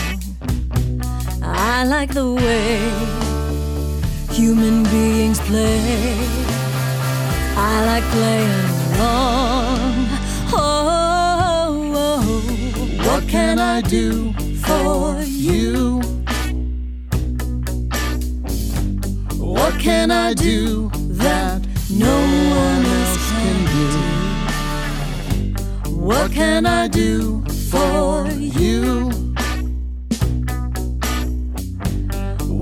I like the way human beings play. I like playing along. Oh, oh, oh. What can I do for you? Can I do that no one else can do? What can I do for you?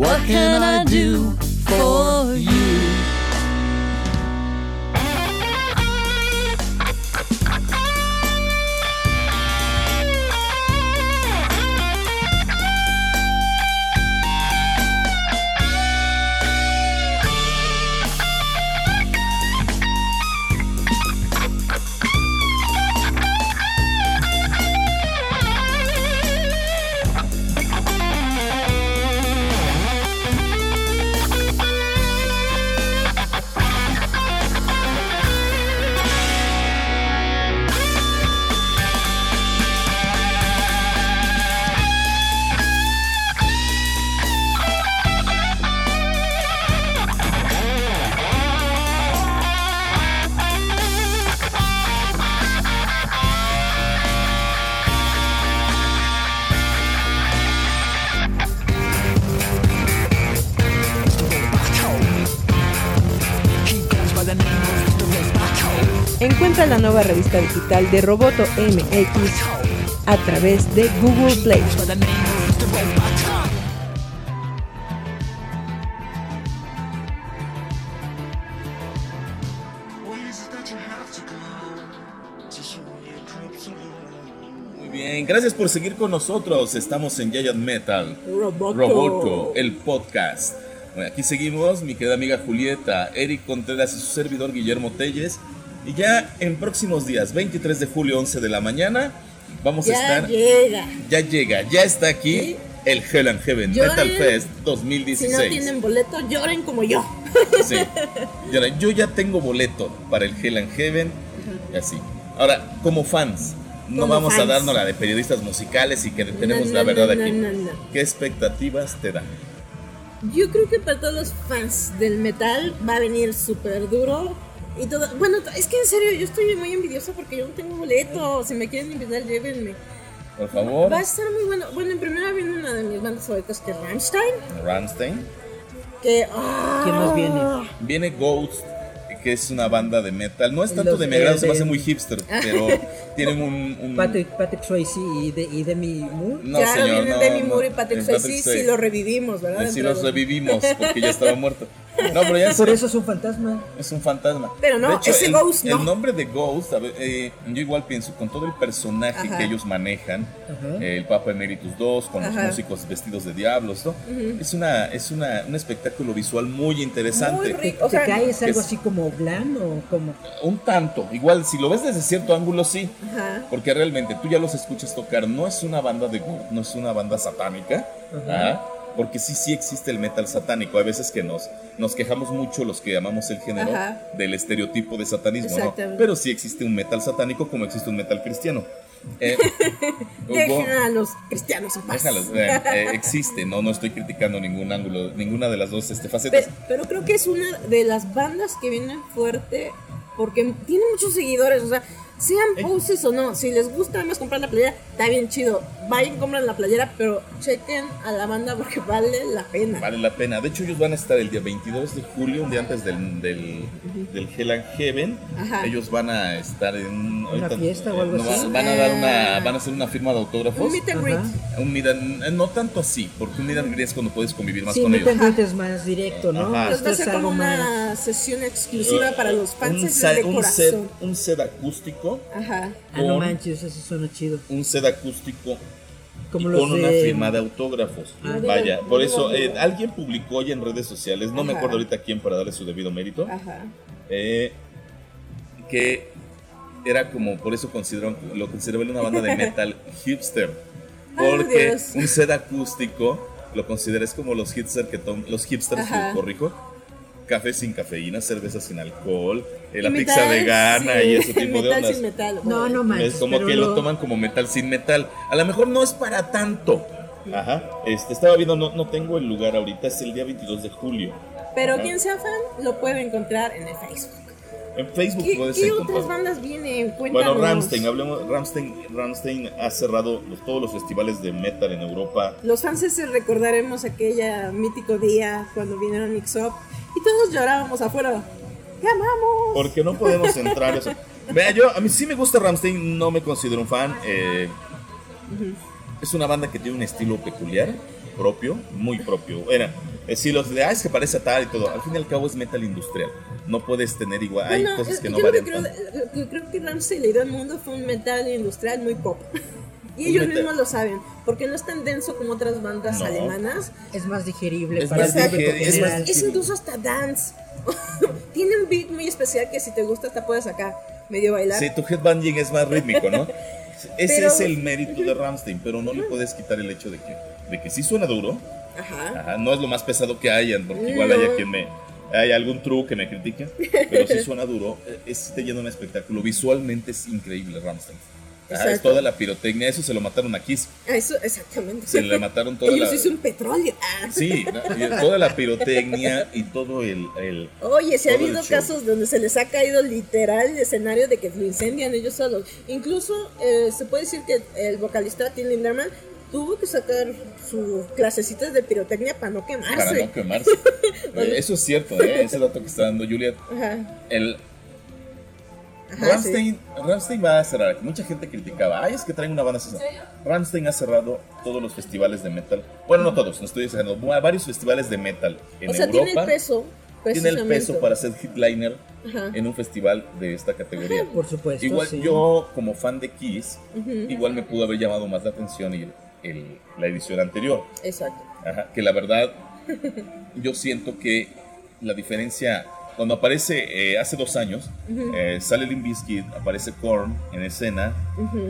What can I do for you? Nueva revista digital de Roboto MX a través de Google Play. Muy bien, gracias por seguir con nosotros. Estamos en Giant Metal. Roboto. Roboto, el podcast. Bueno, aquí seguimos, mi querida amiga Julieta, Eric Contreras y su servidor Guillermo Telles. Y ya en próximos días, 23 de julio, 11 de la mañana, vamos a Ya estar. llega. Ya llega, ya está aquí Sí. el Hell and Heaven Lloren. Metal Fest Si 2016. no tienen boleto, lloren como yo. Sí. Yo ya tengo boleto para el Hell and Heaven. Y así. Ahora, como fans, no Como vamos a darnos la de periodistas musicales y que tenemos No, la verdad no, aquí. no, no. ¿Qué expectativas te dan? Yo creo que para todos los fans del metal va a venir súper duro. Y todo, bueno, es que en serio, yo estoy muy envidiosa porque yo no tengo boleto. Si me quieren invitar, llévenme. Por favor, Va a estar muy bueno. Bueno, en primera viene una de mis bandas favoritas que es Rammstein. Rammstein. Que, ah, ¿Quién más viene? Viene Ghost, que es una banda de metal. No es tanto Los de mi agrado, se me hace muy hipster, pero tienen un. un- Patrick, Patrick Swayze y, de, y Demi Moore. No, claro, señor, vienen no, Demi no. Moore y Patrick Swayze. Sí, lo revivimos, ¿verdad? Sí, los los- revivimos porque ya estaba muerto. No, pero ya Por eso es un fantasma. es un fantasma. Pero no, De hecho, ese el, Ghost no. El nombre de Ghost, a ver, eh, yo igual pienso, con todo el personaje Ajá. que ellos manejan, eh, el Papa Emeritus 2, con los músicos vestidos de diablos, ¿no? Es, una, es una, un espectáculo visual muy interesante. Muy ¿Te, rico. O te sea, caes algo es- así como glam o como? Un tanto, igual, si lo ves desde cierto ángulo, sí. Ajá. Porque realmente tú ya los escuchas tocar, no es una banda de gore, no es una banda satánica, ajá, porque sí, sí existe el metal satánico. Hay veces que nos, nos quejamos mucho los que amamos el género Ajá. del estereotipo de satanismo, ¿no? Pero sí existe un metal satánico como existe un metal cristiano. Eh, Dejen hubo- a los cristianos en paz. déjalos, vean, eh, existe, no, no estoy criticando ningún ángulo, ninguna de las dos este, facetas. Pero, pero creo que es una de las bandas que vienen fuerte porque tiene muchos seguidores, o sea, sean poses o no, si les gusta más comprar la playera, está bien chido. Vayan, compran la playera, pero chequen a la banda porque vale la pena. Vale la pena. De hecho, ellos van a estar el día 22 de julio, un día antes del, del, del Hell and Heaven. Ajá. Ellos van a estar en ¿Una fiesta o algo no, así? Van, van a dar una, Ah. van a hacer una firma de autógrafos. Un meet and greet. Un meet and- eh, no tanto así, porque un meet and greet es cuando puedes convivir más Sí, con meet ellos. and greet es más directo, ¿no? Ajá. Entonces va a Esto ser es como algo más. una sesión exclusiva para los fans un, de un corazón. set, un set acústico, Ajá. Ah, no con- manches, eso suena chido. un set acústico Como y los con una firma de autógrafos. Ah, Vaya, por eso eh, alguien publicó ya en redes sociales, no me acuerdo ahorita quién para darle su debido mérito. Ajá. eh, que era como, por eso consideraron, lo consideraban una banda de metal hipster. Porque un set acústico lo consideras como los hipsters que tom- los hipsters, Ajá. corrijo, café sin cafeína, cerveza sin alcohol, eh, la pizza metal vegana y ese tipo de metal ondas. sin metal. No, no Es manches. como que lo toman como metal sin metal. A lo mejor no es para tanto. Ajá. Este, estaba viendo, no, no tengo el lugar ahorita, es el día 22 de julio. Pero Ajá. quien sea fan lo puede encontrar en el Facebook. En Facebook ¿Qué, puedes qué otras bandas vienen? Cuéntanos. Bueno, Ramstein, hablemos, Ramstein, Ramstein ha cerrado los- todos los festivales de metal en Europa. Los fans recordaremos aquella mítico día cuando vinieron Mix Up y todos llorábamos afuera. ¡Te amamos! Porque no podemos entrar eso. Vea, yo, a mí sí me gusta Ramstein, no me considero un fan. eh, Es una banda que tiene un estilo peculiar, propio, muy propio. Era, si los de, ah, es que parece tal y todo, al fin y al cabo es metal industrial. No puedes tener igual, hay Bueno, cosas es- que no yo varían creo, que creo que Ramsey le dio al mundo fue un metal industrial muy pop. Y ellos metal- mismos lo saben, porque no es tan denso como otras bandas No. alemanas. Es más digerible Es para más el público digerible, es más- Es incluso hasta dance. Tiene un beat muy especial que si te gusta hasta puedes acá medio bailar. Sí, tu headbanging es más rítmico, ¿no? Ese Pero- es el mérito de Ramstein, pero no le puedes quitar el hecho de que, de que sí suena duro, Ajá. Ajá, no es lo más pesado que hayan, porque igual No. haya quien me. Hay algún truco que me critique, pero si suena duro, eh, es te llena un espectáculo. Visualmente es increíble Ramstein. Ajá, es toda la pirotecnia, eso se lo mataron a Kiss. Eso, exactamente. Se le mataron toda Ellos la. hicieron petróleo. Ah. Sí, toda la pirotecnia y todo el. el- Oye, si ha habido casos donde se les ha caído literal el escenario de que lo incendian ellos solos. Incluso eh, se puede decir que el vocalista Tim Linderman tuvo que sacar sus clasecitas de pirotecnia para no quemarse. para no quemarse. Eso es cierto, ¿eh? ese dato que está dando Juliet. Ajá, El, ajá, Ramstein, Ramstein va a cerrar. Mucha gente criticaba. Ay, es que traen una banda. Ramstein ha cerrado todos los festivales de metal. Bueno, no todos, no estoy diciendo. Varios festivales de metal en O sea, Europa. tiene el peso. tiene el peso para ser headliner Ajá. en un festival de esta categoría. Por supuesto, Igual sí. yo, como fan de Kiss, igual me pudo haber llamado más la atención y el- la edición anterior. Exacto. Ajá, que la verdad, yo siento que la diferencia cuando aparece eh, hace dos años, eh, sale Limp Bizkit, aparece Korn en escena.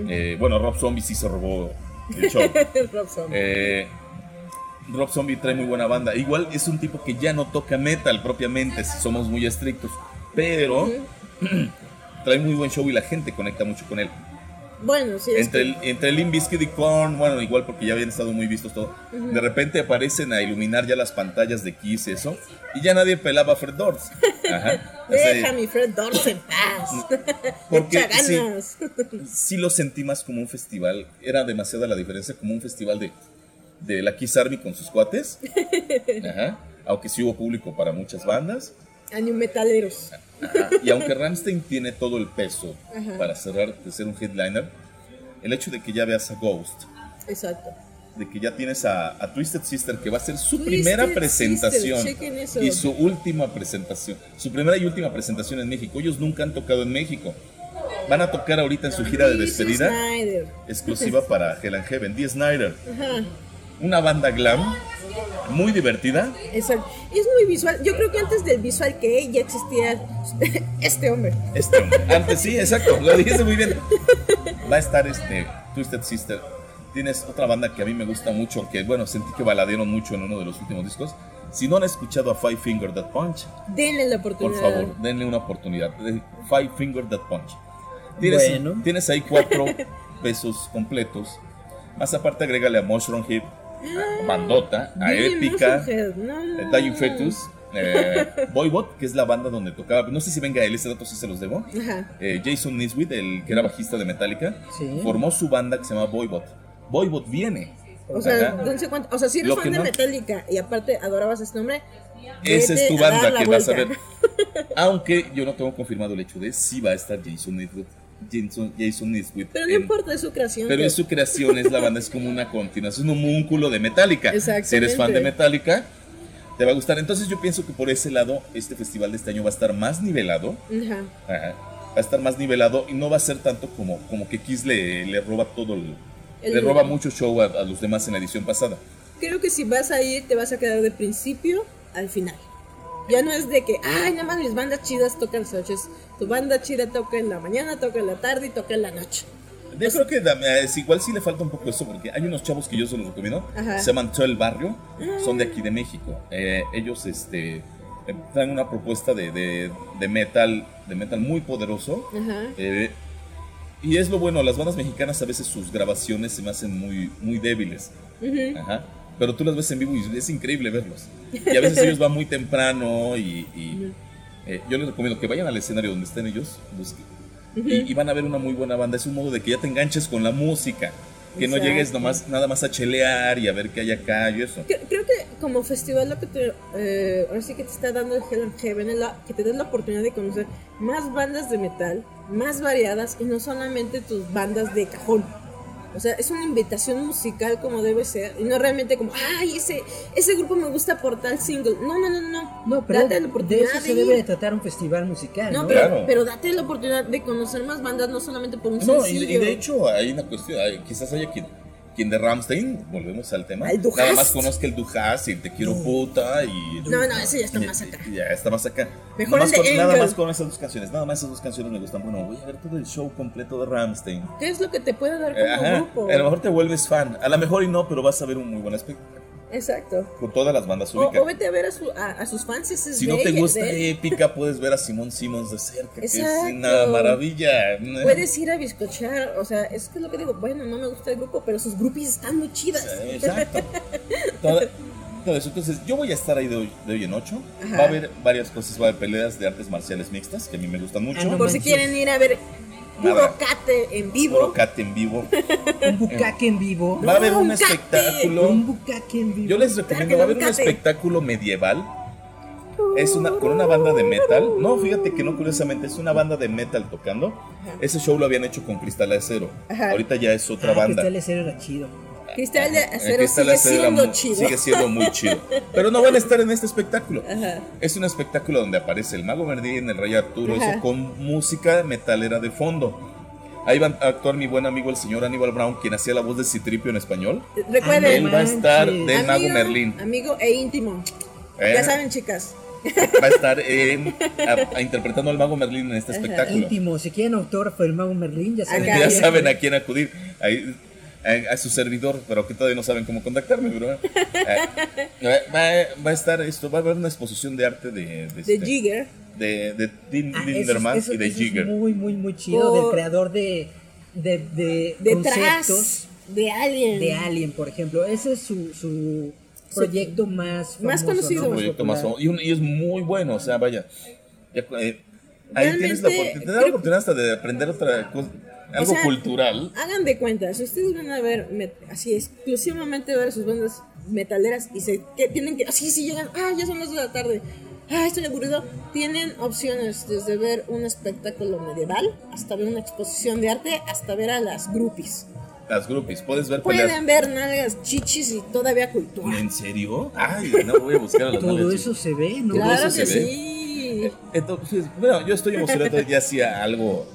Eh, bueno, Rob Zombie sí se robó el show. Rob Zombie. Eh, Rob Zombie trae muy buena banda. Igual es un tipo que ya no toca metal propiamente, si somos muy estrictos. Pero trae muy buen show y la gente conecta mucho con él. Bueno, sí, es Entre que- el, entre Limp Bizkit y Korn, bueno, igual porque ya habían estado muy vistos todo. De repente aparecen a iluminar ya las pantallas de Kiss y eso. Y ya nadie pelaba a Fred. Ajá. Sea, Deja a mi Fred Dorse en paz. Porque sí. ganas. sí lo sentí más como un festival. Era demasiada la diferencia, como un festival de, de la Kiss Army con sus cuates. Ajá. Aunque sí hubo público para muchas bandas. A New Metaleros. Ajá. Y aunque Ramstein tiene todo el peso Ajá. para cerrar, de ser un headliner, el hecho de que ya veas a Ghost, Exacto. de que ya tienes a, a Twisted Sister, que va a ser su Twisted primera presentación Sister, y su última presentación, su primera y última presentación en México. Ellos nunca han tocado en México. Van a tocar ahorita en su gira de despedida exclusiva para Hell and Heaven, Dee Snyder. Ajá. Una banda glam, muy divertida. Exacto. Es muy visual. Yo creo que antes del visual que ya existía este hombre. Este, antes sí, exacto, lo dijiste muy bien. Va a estar este Twisted Sister. Tienes otra banda que a mí me gusta mucho, que bueno, sentí que baladearon mucho en uno de los últimos discos. Si no han escuchado a Five Finger That Punch, Denle la por oportunidad. favor, denle una oportunidad. Eh, Five Finger That Punch. Tienes, Bueno. tienes ahí cuatro pesos completos. Más aparte, agrégale a Mushroom a Bandota, a Dile Épica, Musclehead. No. Dying Fetus, eh, Boybot, que es la banda donde tocaba. No sé si venga él, ese dato sí se los debo. Eh, Jason Niswit, el que era bajista de Metallica, Sí. formó su banda que se llama Boybot. Boybot viene. O sea. O si eres Lo fan de no- Metallica y aparte adorabas este nombre, Esa es tu banda que vas a ver. Aunque yo no tengo confirmado el hecho de si va a estar Jason Niswit. Jason, Jason Pero no en- importa, es su creación. Pero es su creación, es la banda, es como una continuación, un homúnculo de Metallica. Si eres fan de Metallica, te va a gustar. Entonces yo pienso que por ese lado, este festival de este año va a estar más nivelado. Ajá. Ajá. Va a estar más nivelado y no va a ser tanto como, como que Kiss le, le roba todo el, El- le roba mucho show a, a los demás en la edición pasada. Creo que si vas a ir, te vas a quedar de principio al final. Ya no es de que, ay, nada más mis bandas chidas tocan las noches. Tu banda chida toca en la mañana, toca en la tarde y toca en la noche. Yo creo que da- es igual sí le falta un poco eso, porque hay unos chavos que yo se los recomiendo, Ajá. se llaman Todo el Barrio, son de aquí de México. Eh, ellos este, eh, traen una propuesta de, de- de metal, de metal muy poderoso. Ajá. Eh, y es lo bueno, las bandas mexicanas a veces sus grabaciones se me hacen muy, muy débiles. Ajá. Pero tú las ves en vivo y es increíble verlos. Y a veces ellos van muy temprano y, y, eh, yo les recomiendo que vayan al escenario donde estén ellos busquen. y, y van a ver una muy buena banda. Es un modo de que ya te enganches con la música. Que no Exacto. llegues nomás, nada más a chelear y a ver qué hay acá y eso. Cre- Creo que como festival lo que te, eh, ahora sí que te está dando el Hell and Heaven es la- que te des la oportunidad de conocer más bandas de metal, más variadas y no solamente tus bandas de cajón. O sea, es una invitación musical como debe ser y no realmente como, ay, ese, ese grupo me gusta por tal single. No, no, no, no. No, pero date la de oportunidad eso se de debe de tratar un festival musical, No, ¿no? pero, Claro. pero date la oportunidad de conocer más bandas, no solamente por un No, y, sencillo. y de hecho hay una cuestión, hay- quizás haya quien, quien de Ramstein, volvemos al tema, Al nada más conozca el Duhast y te quiero puta y... No, no, ese ya está y- más acá. Ya está más acá. Mejor nada, el más con, nada más con esas dos canciones, nada más esas dos canciones me gustan. Bueno, voy a ver todo el show completo de Ramstein. ¿Qué es lo que te puede dar como Ajá, grupo? a lo mejor te vuelves fan, a lo mejor y no, pero vas a ver un muy buen espectáculo. Exacto. Con todas las bandas ubicadas. o vete a ver a, su- a, a sus fans. ese es Si de no te gusta de épica, puedes ver a Simón Simons de cerca, que es una maravilla. Puedes ir a bizcochar, o sea, es que es lo que digo, bueno, no me gusta el grupo, pero sus groupies están muy chidas. Exacto. todo, todo eso. Entonces, yo voy a estar ahí de hoy, de hoy en 8. Ajá. Va a haber varias cosas, va a haber peleas de artes marciales mixtas, que a mí me gustan mucho. Ah, no Por si quieren ir a ver puro cate en vivo. Puro cat en vivo. Un bucaque en vivo. Va a haber No, un un cate. espectáculo. Un bucaque en vivo. Yo les recomiendo, va a haber un Cate. espectáculo medieval. Es una, con una banda de metal. No, fíjate que no, curiosamente, es una banda de metal tocando. Ese show lo habían hecho con Cristal Acero. Ajá. Ahorita ya es otra Ah, banda. Cristal Acero era chido. Cristal de acero Cristal sigue Acero siendo muy- chido. Sigue siendo muy chido. Pero no van a estar en este espectáculo. Ajá. Es un espectáculo donde aparece el Mago Merlín, el Rey Arturo, Ajá. eso con música metalera de fondo. Ahí va a actuar mi buen amigo el señor Aníbal Brown, quien hacía la voz de Citripio en español. Recuerden, Él va a estar de Mago amigo, Merlín. amigo e íntimo. Eh. Ya saben, chicas, va a estar en- a- a- interpretando al mago Merlín en este espectáculo. Íntimo, si quieren autógrafo del mago Merlín, ya saben. Acá. ya saben a quién acudir. Ahí, a, a su servidor, pero que todavía no saben cómo contactarme, pero eh, va, va a estar esto, va a haber una exposición de arte de, de, De este- Jigger. de, de Dean Ah, eso es- Linderman eso- y de eso es Jigger. muy, muy, muy chido. Del creador de, de, de Detrás conceptos de Alien. de Alien, por ejemplo. Ese es su, su proyecto más Más famoso, conocido. proyecto más y, un- y es muy bueno, o sea, vaya. ya, eh, ahí tienes la, Realmente, opor- te da la oportunidad hasta de aprender otra cosa, algo sea, cultural. Hagan de cuenta, si ustedes van a ver, así exclusivamente ver sus bandas metaleras y se que tienen que, así si llegan, ah, ya son las de la tarde, ah, estoy aburrido, tienen opciones desde ver un espectáculo medieval hasta ver una exposición de arte, hasta ver a las groupies. Las groupies, puedes ver peleas. Pueden ver nalgas, chichis y todavía cultura. ¿En serio? Ay, no voy a buscar a las Todo eso se ve, ¿no? Claro eso que se ve. sí. Entonces, bueno, yo estoy emocionado, ya hacía algo.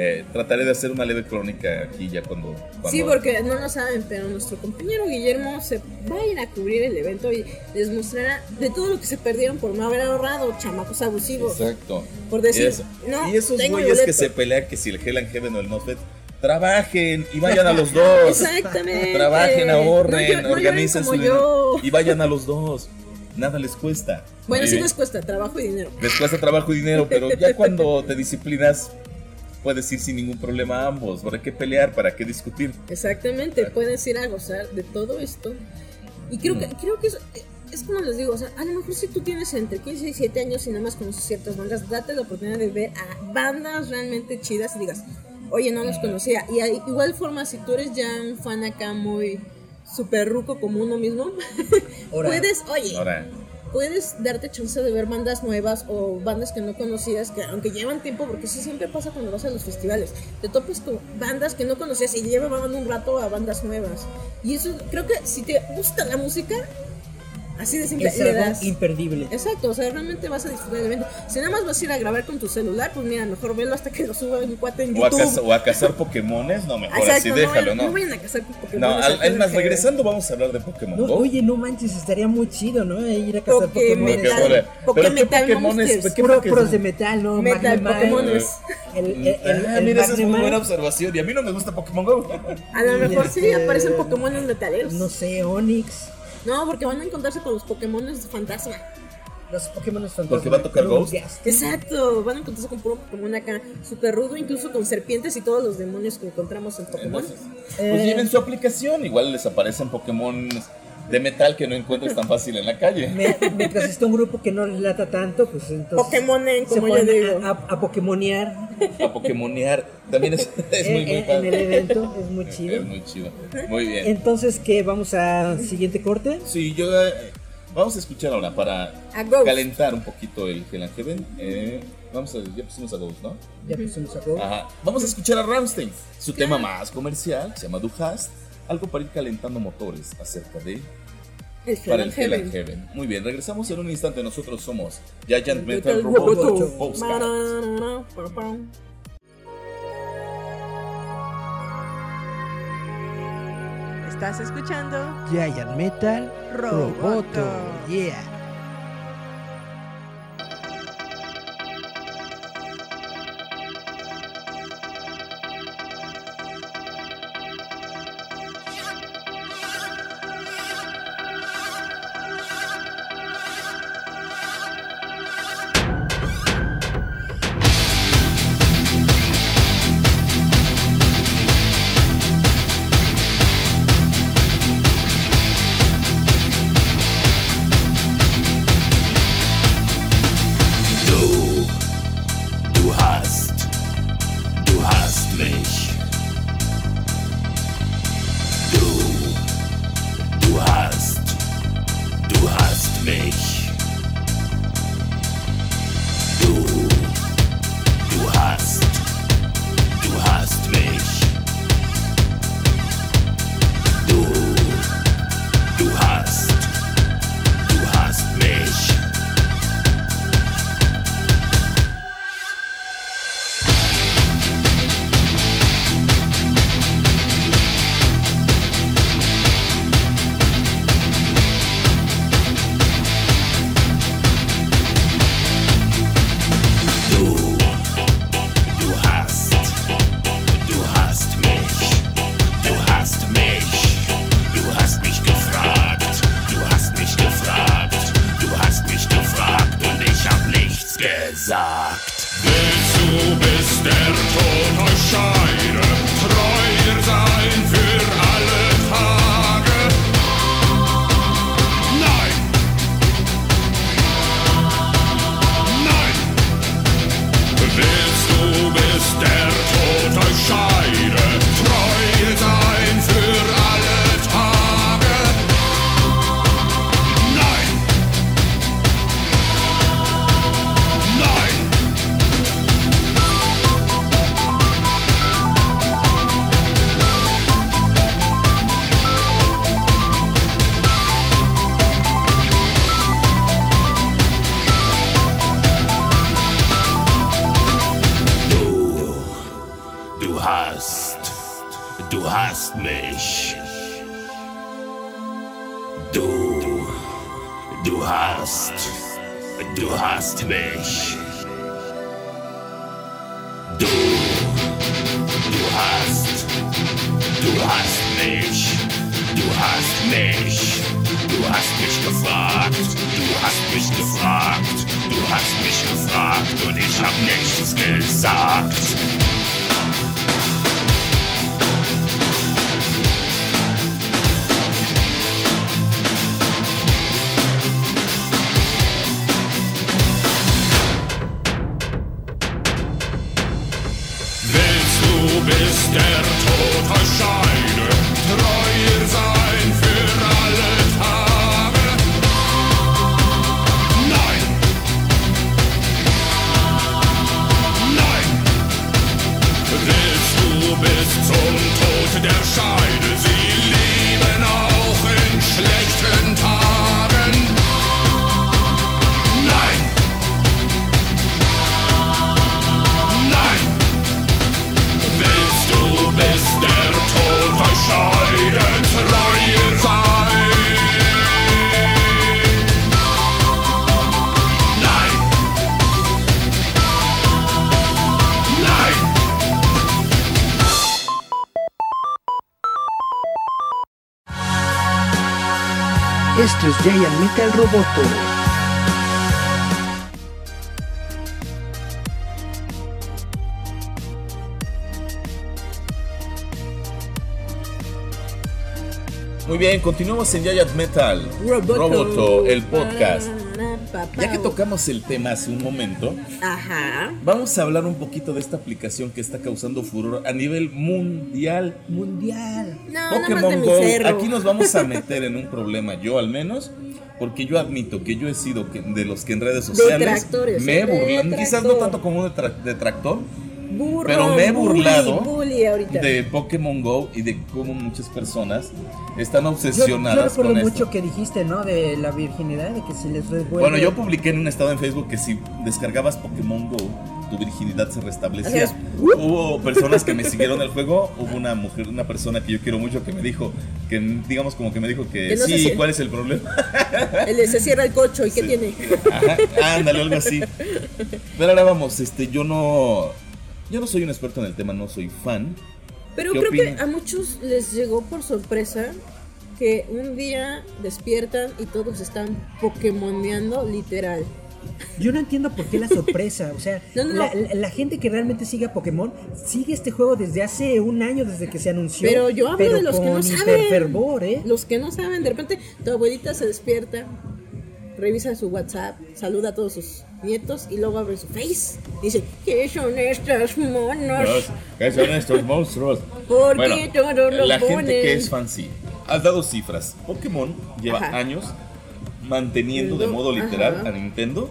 Eh, trataré de hacer una leve crónica aquí ya cuando. cuando Sí, porque no lo saben, pero nuestro compañero Guillermo se va a ir a cubrir el evento y les mostrará de todo lo que se perdieron por no haber ahorrado, chamacos abusivos. Exacto. Por decir, y, eso- no, y esos güeyes que se pelean que si el Hell and Heaven o el Nosfet, trabajen y vayan a los dos. Exactamente. Trabajen, ahorren, No no organicen su dinero y vayan a los dos. Nada les cuesta. Bueno, sí les cuesta trabajo y dinero. Les cuesta trabajo y dinero, pero ya cuando te disciplinas, puedes ir sin ningún problema a ambos. ¿Para qué pelear? ¿Para qué discutir? Exactamente, puedes ir a gozar de todo esto. Y creo que, Mm. creo que es, es como les digo, o sea, a lo mejor si tú tienes entre 15 y 17 años y nada más conoces ciertas bandas, date la oportunidad de ver a bandas realmente chidas y digas, oye, no los conocía. Y de igual forma, si tú eres ya un fan acá muy super ruco como uno mismo, puedes, oye, Ahora, puedes darte chance de ver bandas nuevas o bandas que no conocías, que aunque llevan tiempo, porque eso siempre pasa cuando vas a los festivales, te topas con bandas que no conocías y llevaban un rato a bandas nuevas. Y eso, creo que si te gusta la música, así de simple, es le algo das. imperdible. Exacto, o sea, realmente vas a disfrutar del evento. Si nada más vas a ir a grabar con tu celular, pues mira, mejor velo hasta que lo suba un cuate en o a, YouTube. caza- o a cazar Pokémones, no, mejor Exacto, así no déjalo, ¿no? No vayan a casar con Pokémon. No, al- es más, regresando vamos a hablar de Pokémon No, Go. oye, no manches, estaría muy chido, ¿no? Ir a cazar Poké Pokémon. Metal. Pokémon. Poké Pero ¿qué Metal Pokémones? Monsters. ¿Qué Puro, Pokémon? puros de metal, ¿no? Metal, Pokémones. El, el, el, Ah, el mira, esa es muy Magnemite, buena observación. Y a mí no me gusta Pokémon Go. A lo mejor sí Este, aparecen Pokémon metaleros. No sé, Onix. No, porque van a encontrarse con los Pokémon fantasma. Los Pokémon fantasma. Porque va a tocar Ghost. Exacto, van a encontrarse con puro Pokémon acá, súper rudo, incluso con serpientes y todos los demonios que encontramos en Pokémon. Entonces, pues lleven su aplicación. Igual les aparecen Pokémon de metal que no encuentras tan fácil en la calle. Me- Mientras está un grupo que no les lata tanto, pues entonces. Pokémonen, se como yo digo. A, a, a Pokémonear A Pokémonear. También es, es muy, en, muy en- padre. en el evento, es muy chido. Es muy chido. Muy bien. Entonces, ¿qué? ¿Vamos a siguiente corte? Sí, yo. eh, vamos a escuchar ahora para calentar un poquito el Hell and Heaven. Eh, vamos a. Ya pusimos a Ghost, ¿no? Ya pusimos a Ghost. Ajá. Vamos a escuchar a Ramstein. Su tema más comercial se llama Du hast. Algo para ir calentando motores acerca de. El Para el Hell and Heaven. Muy bien, regresamos en un instante. Nosotros somos Giant Metal Robot. Estás escuchando Giant Metal Roboto. Roboto. Yeah. Der Tod euch Metal Roboto. Muy bien, continuamos en Giant Metal Roboto, el podcast. Ya que tocamos el tema hace un momento, Ajá. vamos a hablar un poquito de esta aplicación que está causando furor a nivel mundial. Mundial. No, nada más de Pokémon mi Go. cerro. Aquí nos vamos a meter en un problema, yo al menos, porque yo admito que yo he sido de los que en redes sociales me he burlado, quizás no tanto como un detra- detractor, Burro, pero me he bully, burlado bully ahorita. de Pokémon Go y de cómo muchas personas están Yo, yo obsesionadas recuerdo con mucho esto. que dijiste, ¿no? De la virginidad, de que si les revuelve. Bueno, yo publiqué en un estado en Facebook que si descargabas Pokémon Go, tu virginidad se restablecía. Hubo personas que me siguieron el juego, hubo una mujer, una persona que yo quiero mucho que me dijo, que digamos como que me dijo que, Que no se sí, ¿cuál es el problema? El se cierra el cocho y qué Sí. tiene. Ajá, ándale, algo así. Pero ahora vamos, este, yo no, yo no soy un experto en el tema, no soy fan. Pero ¿Qué creo que a muchos les llegó por sorpresa que un día despiertan y todos están pokemoneando literal. Yo no entiendo por qué la sorpresa. O sea, No, no, la, no. la- la gente que realmente sigue a Pokémon sigue este juego desde hace un año, desde que se anunció. Pero yo hablo pero de los que no saben. hiperfervor, ¿eh? Los que no saben, de repente tu abuelita se despierta, revisa su WhatsApp, saluda a todos sus nietos y luego abre su Face. Dice, ¿qué son estos monos? ¿Qué son estos monstruos? ¿Por Bueno, qué todos lo la gente ponen? que es fan sí. Has dado cifras. Pokémon lleva Ajá. años manteniendo de modo literal ajá. a Nintendo.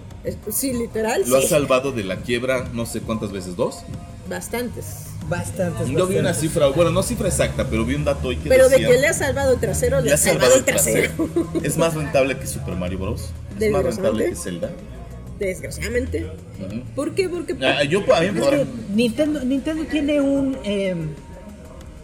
Sí, literal, Lo ha sí. salvado de la quiebra no sé cuántas veces, dos. Bastantes. Bastantes. Yo vi una cifra, bueno, no cifra exacta, pero vi un dato hoy que Pero de decía... que le ha salvado el trasero, le, ha salvado el trasero. Es más rentable que Super Mario Bros. Es más rentable que Zelda. Desgraciadamente. Ujú. ¿Por qué? Porque Ah, yo, a mí Nintendo, Nintendo tiene un, eh,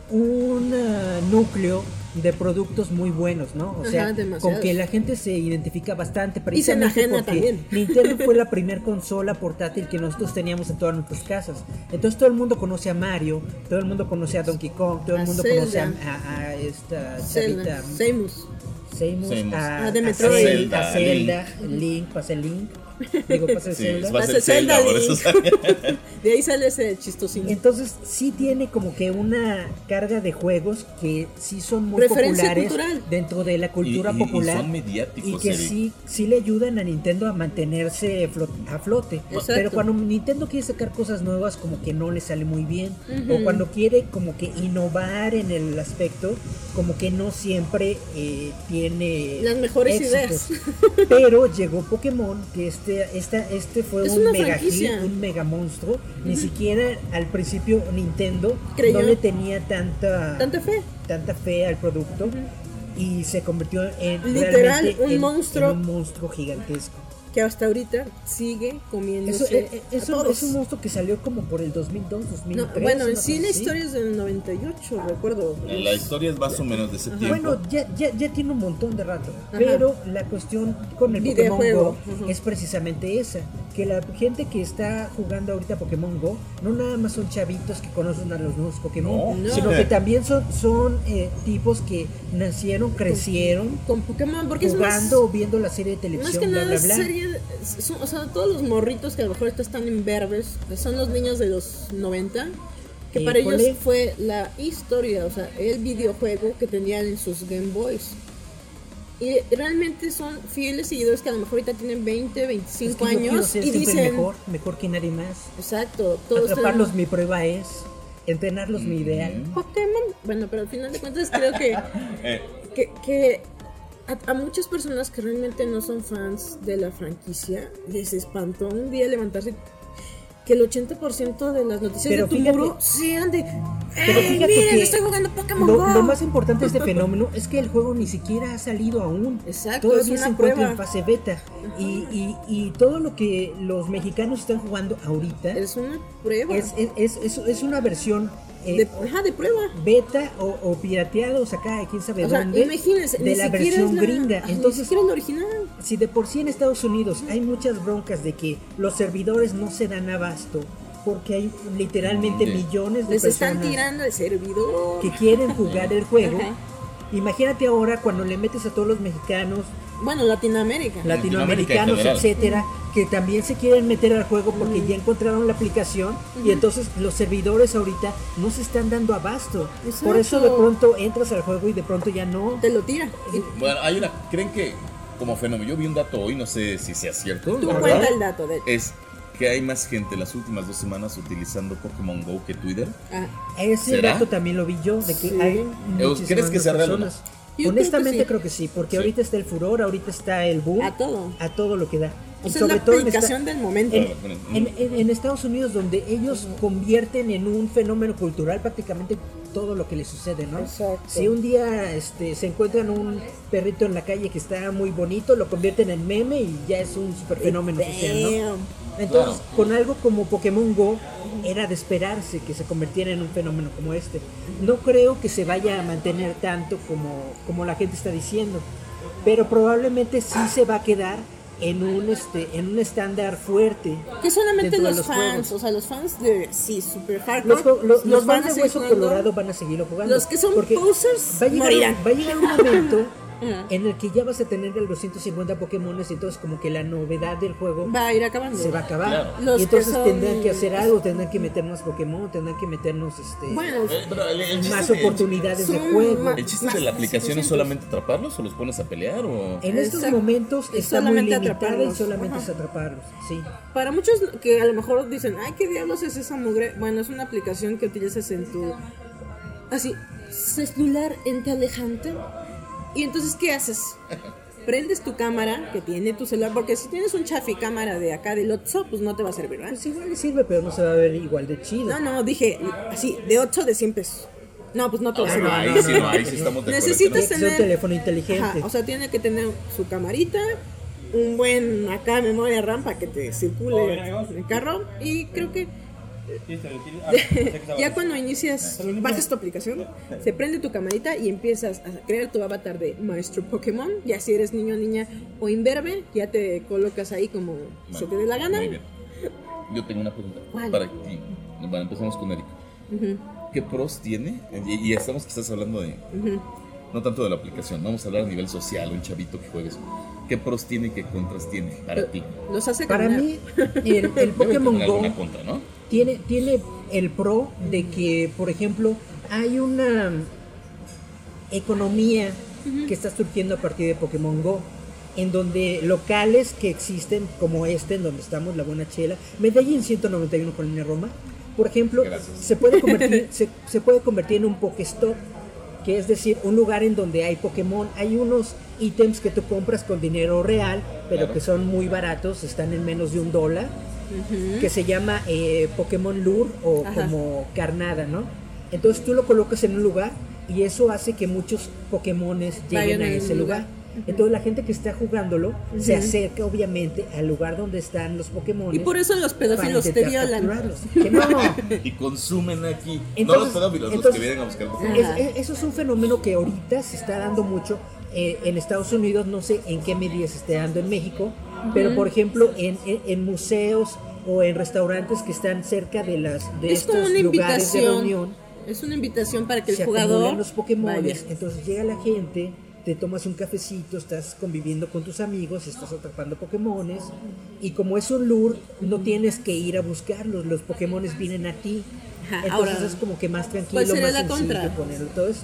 un eh, núcleo de productos muy buenos, ¿no? O Ajá, sea, con que la gente se identifica bastante se precisamente enajena porque también. Nintendo fue la primer consola portátil que nosotros teníamos en todas nuestras casas. Entonces todo el mundo conoce a Mario, todo el mundo conoce a Donkey Kong, todo el A mundo Zelda. conoce a, a- a esta chavita Samus. Samus, Samus. a, a Metroid. Zelda, Zelda, a Zelda, Link, pasa el Link. Digo, pase Sí, Zelda. va a ser Pasa Zelda, Zelda por eso Link. sale. De ahí sale ese chistosín. Entonces sí tiene como que una carga de juegos que sí son muy Referencia populares cultural. dentro de la cultura Y- y- y popular son mediáticos, y que Eric. sí, sí le ayudan a Nintendo a mantenerse a flote. Exacto. Pero cuando Nintendo quiere sacar cosas nuevas como que no le sale muy bien o cuando quiere como que innovar en el aspecto como que no siempre eh, tiene Las mejores éxitos. Pero llegó Pokémon que este esta, este fue Es un mega hit, un mega monstruo. Ni siquiera al principio Nintendo Creyó. no le tenía tanta, Tanta fe. tanta fe al producto y se convirtió en Literal, realmente un en- monstruo. en un monstruo gigantesco. Que hasta ahorita sigue Eso, comiéndose eh, eh, es, un, todos. es un monstruo que salió como por el 2002, 2003. No, bueno, en sí la así. historia es del 98, recuerdo. La historia es más o menos de ese tiempo. Bueno, ya, ya, ya tiene un montón de rato, Ajá. pero la cuestión con el Pokémon Go es precisamente esa, que la gente que está jugando ahorita Pokémon Go no nada más son chavitos que conocen a los nuevos Pokémon, No. sino No. que también son, son eh, tipos que nacieron, crecieron Con Pokémon, porque jugando o viendo la serie de es más, televisión, más que bla, nada bla, es bla. serie, son- o sea, todos los morritos que a lo mejor están en verbes, que son los niños de los 90, que para ellos fue la historia, o sea, el videojuego que tenían en sus Game Boys. Y realmente son fieles seguidores que a lo mejor ahorita tienen 20, Es 25 que yo quiero años ser y dicen, mejor, mejor que nadie más. exacto, todos Atraparlos mi prueba es, entrenarlos mi ideal. Pokémon, bueno, pero al final de cuentas creo que, Eh, que, que a, a muchas personas que realmente no son fans de la franquicia les espantó un día levantarse que el 80% de las noticias Pero de tu fíjate- muro sean de Pero "Ey, fíjate miren, que estoy jugando Pokémon Lo, Go". lo más importante de este fenómeno es que el juego ni siquiera ha salido aún. Exacto, Todavía es se encuentra prueba. en fase beta. Y, y, y todo lo que los mexicanos están jugando ahorita es, es una prueba es, es, es- es una versión eh, de, ajá, de prueba. beta o, o pirateados acá, quién sabe O sea, dónde, imagínense, de ni la siquiera versión la- gringa. ajá, ni Entonces, siquiera es la original. si de por sí en Estados Unidos hay muchas broncas de que los servidores no se dan abasto, porque hay literalmente Sí. millones de Les están personas tirando el servidor. que quieren jugar el juego. Ajá. Imagínate ahora cuando le metes a todos los mexicanos, Bueno, Latinoamérica. Latinoamericanos, etcétera, que también se quieren meter al juego porque ya encontraron la aplicación y entonces los servidores ahorita no se están dando abasto. Por eso de Exacto. pronto entras al juego y de pronto ya no. Te lo tira. bueno, hay una. ¿Creen que como fenómeno? Yo vi un dato hoy, no sé si sea cierto. Tú cuenta el dato de Es que hay más gente las últimas dos semanas utilizando Pokémon Go que Twitter. Ah, Ese ¿Será? dato también lo vi yo, de que Sí. hay ¿Crees que más sea real o no? personas. Yo Honestamente creo creo que que sí, porque Sí. ahorita está el furor, ahorita está el boom, a todo. a todo lo que da. O Y sea, es la en esta- aplicación del momento. en, Bueno, en- en- en Estados Unidos donde ellos convierten en un fenómeno cultural prácticamente todo lo que les sucede, ¿no? Exacto. Si un día este, se encuentran un perrito en la calle que está muy bonito, lo convierten en meme y ya es un super fenómeno social, ¿no? Entonces, con algo como Pokémon Go, era de esperarse que se convirtiera en un fenómeno como este. No creo que se vaya a mantener tanto como, como la gente está diciendo, pero probablemente sí se va a quedar en un, este, en un estándar fuerte. Que solamente los, los fans, juegos. o sea, los fans de sí, super hardcore, Los, los, fans de Hueso jugando. Colorado van a seguirlo jugando. Los que son posers va a, llegar, morirán. va a llegar un momento En el que ya vas a tener los 250 Pokémones y entonces como que la novedad del juego Va a ir acabando. se va a acabar. Claro. Los y entonces son- tendrán que hacer algo, tendrán que meternos Pokémon, tendrán que meternos este Bueno, Eh, el- el más de- oportunidades de juego. ¿El chiste de la aplicación es solamente atraparlos o los pones a pelear? O... En estos Exacto. momentos Es está muy limitada y atraparlos. solamente Ajá. es atraparlos. Sí. para muchos que a lo mejor dicen, ay, ¿qué diablos es esa mugre? Bueno, es una aplicación que utilizas en tu, así, celular inteligente. Y entonces, ¿qué haces? Prendes tu cámara que tiene tu celular, porque si tienes un chafi cámara de acá del Otso, pues no te va a servir, ¿verdad? Pues igual le sirve, pero no se va a ver igual de chido. No, no, dije así, de 8 de 100 pesos. No, pues no te va a Ah, servir. no, ahí sí, no, ahí sí estamos de. Necesitas ser un tener- teléfono inteligente. Ajá, o sea, tiene que tener su camarita, un buen acá memoria RAM para que te circule el carro y creo que ya cuando inicias, bajas tu aplicación, se prende tu camarita y empiezas a crear tu avatar de maestro Pokémon. Ya si eres niño, niña o imberbe, ya te colocas ahí como se te dé la gana. Muy bien. Yo tengo una pregunta ¿Cuál? para ti. Bueno, empezamos con Eric. Ujú, ¿Qué pros tiene? Y, y estamos quizás hablando de ujú. no tanto de la aplicación, vamos a hablar a nivel social, un chavito que juegues. ¿Qué pros tiene y qué contras tiene para ti? Los hace Para mí, el, Pokémon Go alguna contra, ¿no? Tiene, tiene el pro de que, por ejemplo, hay una economía que está surgiendo a partir de Pokémon Go, en donde locales que existen, como este, en donde estamos, La Buena Chela, Medellín 191 Colonia Roma, por ejemplo, Gracias. se puede, convertir, se, se puede convertir en un Pokéstop, que es decir, un lugar en donde hay Pokémon. Hay unos ítems que tú compras con dinero real, pero Claro. que son muy baratos, están en menos de un dólar que se llama eh, Pokémon Lure o Ajá. como carnada, ¿no? Entonces tú lo colocas en un lugar y eso hace que muchos Pokémones lleguen Vayan a ese lugar. lugar. Entonces la gente que está jugándolo se Ujú. acerca obviamente al lugar donde están los Pokémon. Y por eso los pedófilos te violan. Que no. Y consumen aquí. no Entonces- los pedófilos, los entonces- que vienen a buscar Pokémon. Es- es- eso es un fenómeno que ahorita se está dando mucho eh, en Estados Unidos, no sé en qué medida se esté dando en México, pero por ejemplo en, en- en museos o en restaurantes que están cerca de las de Es estos una lugares de reunión, Es una invitación para que el se jugador los Pokémon, entonces llega la gente, te tomas un cafecito, estás conviviendo con tus amigos, estás atrapando Pokémones y como es un lure, no tienes que ir a buscarlos, los Pokémones vienen a ti. Entonces ahora, es como que más tranquilo, ¿cuál sería más la sencillo contra? ponerlo. Entonces,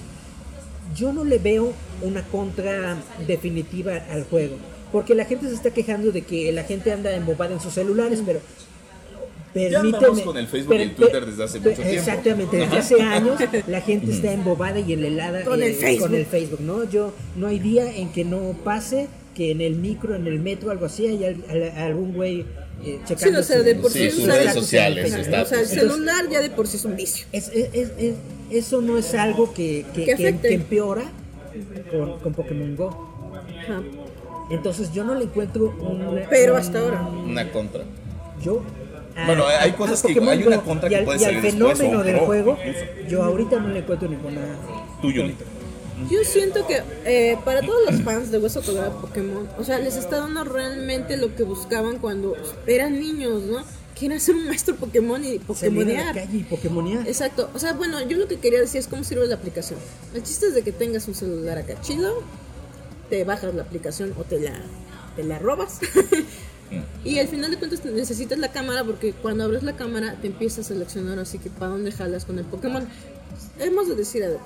yo no le veo una contra definitiva al juego. Porque la gente se está quejando de que la gente anda embobada en sus celulares, pero permíteme. con el Facebook y el Twitter desde hace mucho tiempo. Exactamente, desde hace años la gente está embobada y helada Con el Facebook. con el Facebook, ¿no? Yo no hay día en que no pase que en el micro, en el metro, algo así, hay al- al- algún güey eh, Sí, checando o sea, de por Sí, sí sus redes sociales, sus O sea, el celular ya de por sí es un vicio. Es, es- es- es- eso no es algo que, que, Que empeora con, con Pokémon Go. Ajá. Entonces yo no le encuentro un... Pero hasta ahora. Una contra. Yo... a- Bueno, hay cosas que- Pokémon hay una contra y que al, puede y al salir después, fenómeno del juego, incluso. yo ahorita no le encuentro ninguna... Tú, Yolita. Yo siento que eh, para todos los fans de Hueso Colorado Pokémon, o sea, les está dando realmente lo que buscaban cuando eran niños, ¿no? Quieren ser un maestro Pokémon y a la Pokémonear. calle y Pokémonear. Exacto, o sea, bueno, yo lo que quería decir es cómo sirve la aplicación. El chiste es de que tengas un celular acá chido, te bajas la aplicación o te la, te la robas. y al final de cuentas necesitas la cámara porque cuando abres la cámara te empieza a seleccionar así que para dónde jalas con el Pokémon. Hemos de decir algo.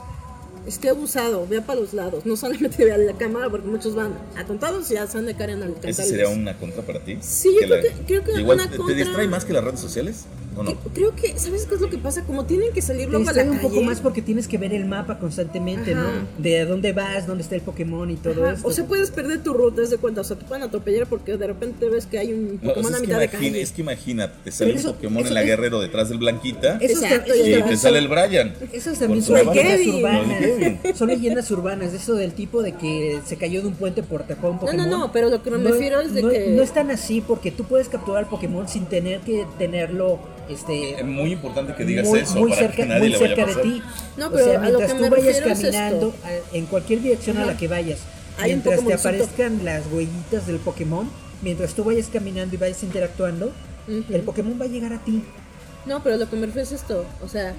Esté abusado, vea para los lados, no solamente vea la cámara porque muchos van atontados y ya se han de caer en el ¿Ese sería una contra para ti? Sí, yo creo que- creo que Igual, una ¿te- contra- ¿te distrae más que las redes sociales? ¿O no? Creo que, ¿sabes qué es lo que pasa? Como tienen que salir luego a la un calle. poco más porque tienes que ver el mapa constantemente, Ajá. ¿no? De a dónde vas, dónde está el Pokémon y todo esto. O sea, puedes perder tu ruta, es de cuenta. O sea, te pueden atropellar porque de repente ves que hay un No, Pokémon es, a que mitad de imagina- calle. es que imagínate, te sale Pero un eso- Pokémon eso en la es- Guerrero detrás del Blanquita Eso eso y te sale el Brian. Esas también son leyendas urbanas. Son leyendas urbanas, eso del tipo de que se cayó de un puente por tapar un No, Pokémon. no, no, pero lo que me refiero es de no- que- No es tan así porque tú puedes capturar al Pokémon sin tener que tenerlo este, Es muy importante que digas muy, eso muy para cerca, que nadie muy le vaya a cerca de ti. No, o pero sea, a lo mientras que tú me vayas es caminando a- en cualquier dirección a la que vayas, Hay mientras te aparezcan las huellitas del Pokémon, mientras tú vayas caminando y vayas interactuando, el Pokémon va a llegar a ti. No, pero lo que me refiero es esto. O sea,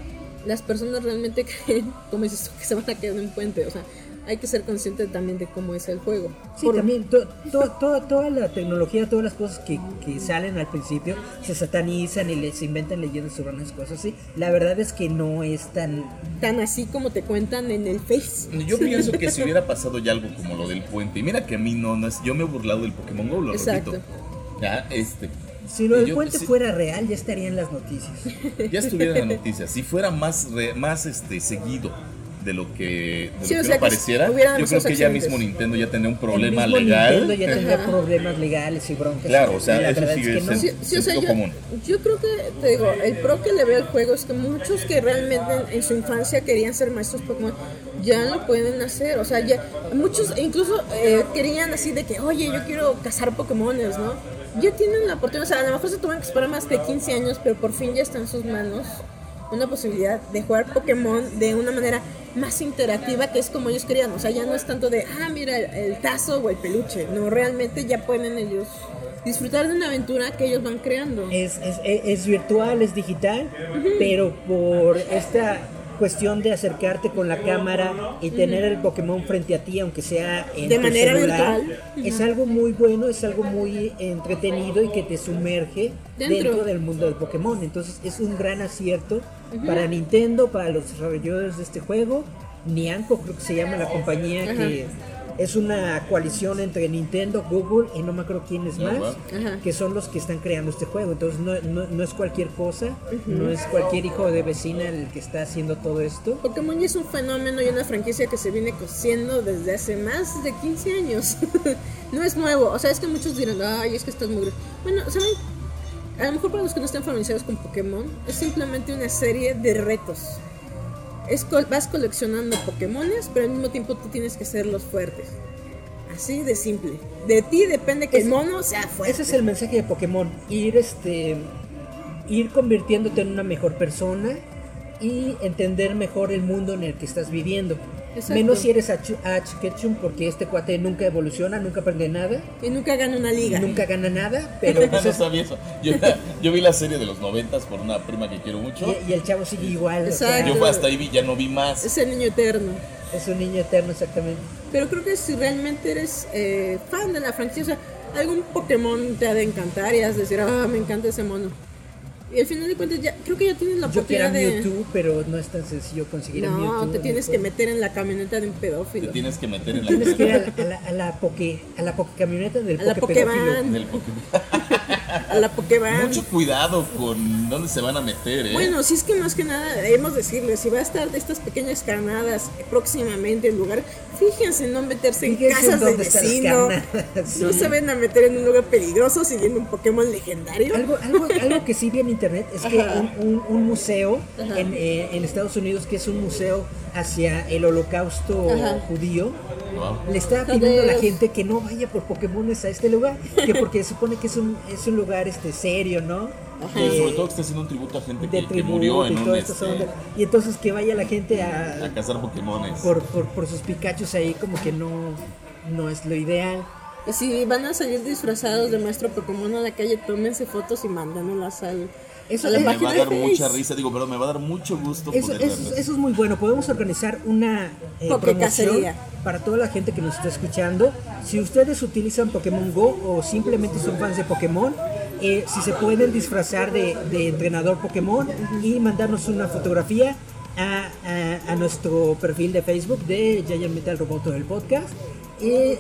las personas realmente creen, como dices tú, que se van a caer de un puente. O sea, hay que ser consciente también de cómo es el juego. Sí, Por- también to- to- to- toda la tecnología, todas las cosas que, que salen al principio se satanizan y les inventan leyendas urbanas, cosas así. La verdad es que no es tan... Tan así como te cuentan en el Face. Yo pienso que si hubiera pasado ya algo como lo del puente, y mira que a mí no, no es, yo me he burlado del Pokémon GO, lo Exacto. repito. Ya, este, Si lo del Yo- puente sí. fuera real, ya estaría en las noticias. ya estuviera en la noticia, si fuera más, re- más este, seguido de lo que, de Sí, lo o que sea, no que pareciera, yo creo que ya mismo Nintendo ya tendría un problema mismo legal. Nintendo ya tendría problemas legales y broncas. Claro, o sea, La eso sí es que es no. el- Sí, sí, o sea, sentido yo, común. yo creo que, te digo, el pro que le veo al juego es que muchos que realmente en, en su infancia querían ser maestros Pokémon, ya lo pueden hacer, o sea, ya, muchos incluso eh, querían así de que, oye, yo quiero cazar Pokémones, ¿no? Ya tienen la oportunidad, o sea, a lo mejor se tuvieron que esperar más de 15 años, pero por fin ya está en sus manos una posibilidad de jugar Pokémon de una manera más interactiva, que es como ellos querían, o sea, ya no es tanto de, ah, mira, el, el tazo o el peluche, no, realmente ya pueden ellos disfrutar de una aventura que ellos van creando. Es, es, es- es virtual, es digital, pero por esta cuestión de acercarte con la cámara y tener el Pokémon frente a ti, aunque sea en De tu manera celular, virtual. es algo muy bueno, es algo muy entretenido y que te sumerge Dentro. dentro, del mundo del Pokémon. Entonces es un gran acierto para Nintendo, para los desarrolladores de este juego. Nianco creo que se llama la compañía que es una coalición entre Nintendo, Google y no me acuerdo quién es más, Ajá. que son los que están creando este juego. Entonces no, no- no es cualquier cosa, no es cualquier hijo de vecina el que está haciendo todo esto. Pokémon ya es un fenómeno y una franquicia que se viene cociendo desde hace más de 15 años. no es nuevo. O sea, es que muchos dirán, ay, es que estás muy... gr-". Bueno, ¿saben? A lo mejor para los que no están familiarizados con Pokémon, es simplemente una serie de retos. Es vas coleccionando Pokémones, pero al mismo tiempo tú tienes que ser los fuertes. Así de simple. De ti depende que el Ese- mono sea fuerte. Ese es el mensaje de Pokémon, ir este ir convirtiéndote en una mejor persona y entender mejor el mundo en el que estás viviendo. Exacto. Menos si eres Ash Ketchum, porque este cuate nunca evoluciona, nunca aprende nada, Y nunca gana una liga. nunca gana nada, pero pues no es- sabía eso. Yo, yo vi la serie de los noventas por una prima que quiero mucho. y, y el chavo sigue igual, o sea, Exacto. Yo hasta ahí vi, ya no vi más. Es el niño eterno. es un niño eterno exactamente. Pero creo que si realmente eres eh, fan de la franquicia, o sea, algún Pokémon te ha de encantar y has de decir, ah, me encanta ese mono. Y al final de cuentas, ya, creo que ya tienes la Yo quiero oportunidad de. Mewtwo, pero no es tan sencillo conseguir a Mewtwo. No, te en tienes que meter en la camioneta de un Te pedófilo. tienes que meter en la Tienes que ir a la, a la, a la poke, a la poke camioneta del A la poke pedófilo. Pokéban. en el Pokémon. A la Pokéban. Mucho cuidado con dónde se van a meter, ¿eh? Bueno, si es que más que nada debemos decirles, si va a estar de estas pequeñas carnadas próximamente en lugar, fíjense en no meterse en Fíjense en casas de vecino. carnadas, No sí. se ven a meter en un lugar peligroso siguiendo un Pokémon legendario. Algo, algo, algo que sí vi en internet es que un, un- un museo en, eh, en Estados Unidos, que es un museo hacia el holocausto Ajá. judío, Wow. le estaba pidiendo a la gente que no vaya por Pokémones a este lugar, que porque se supone que es un, es un lugar este serio, ¿no? Y sobre todo que está haciendo un tributo a gente que, que murió en y un este, onda. Y entonces que vaya la gente a a, cazar Pokémones. por, por, por sus Pikachus ahí, como que no, no es lo ideal. Si van a salir disfrazados de maestro Pokémon a la calle, tómense fotos y mándamelas al, Eso me página va a dar de mucha risa, digo, pero me va a dar mucho gusto Eso, poder eso- eso es muy bueno. Podemos organizar una eh, promoción para toda la gente que nos está escuchando. Si ustedes utilizan Pokémon Go o simplemente son fans de Pokémon, eh, si se pueden disfrazar de, de entrenador Pokémon y mandarnos una fotografía a, a- a nuestro perfil de Facebook de Giant Metal Roboto del podcast. Y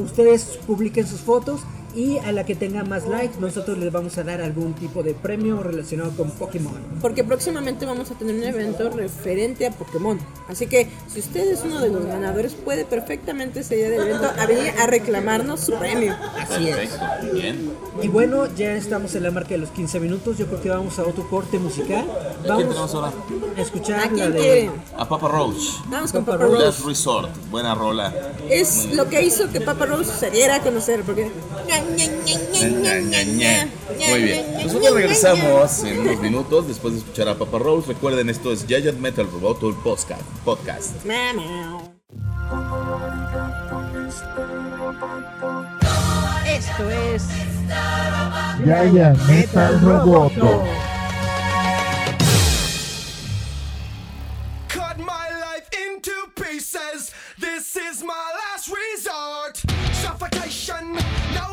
ustedes publiquen sus fotos y a la que tenga más likes nosotros les vamos a dar algún tipo de premio relacionado con Pokémon. Porque próximamente vamos a tener un evento referente a Pokémon. Así que si usted es uno de los ganadores, puede perfectamente ese día del evento a venir a reclamarnos su premio. Así es. Perfecto, bien. Y bueno, ya estamos en la marca de los 15 minutos. Yo creo que vamos a otro corte musical. ¿A quién Vamos tenemos ahora? a escuchar ¿A la de. A Papa Roach. Vamos con Papa Papa Roach. Resort. Buena rola. Es lo que hizo que Papa Rose se diera a conocer. Porque. Muy bien. Nosotros regresamos en unos minutos después de escuchar a Papa Rose. Recuerden, esto es Giant Metal Roboto, el podcast. podcast. Esto es Giant Metal Roboto. cut my life into pieces. This is my last resort. Suffocation, no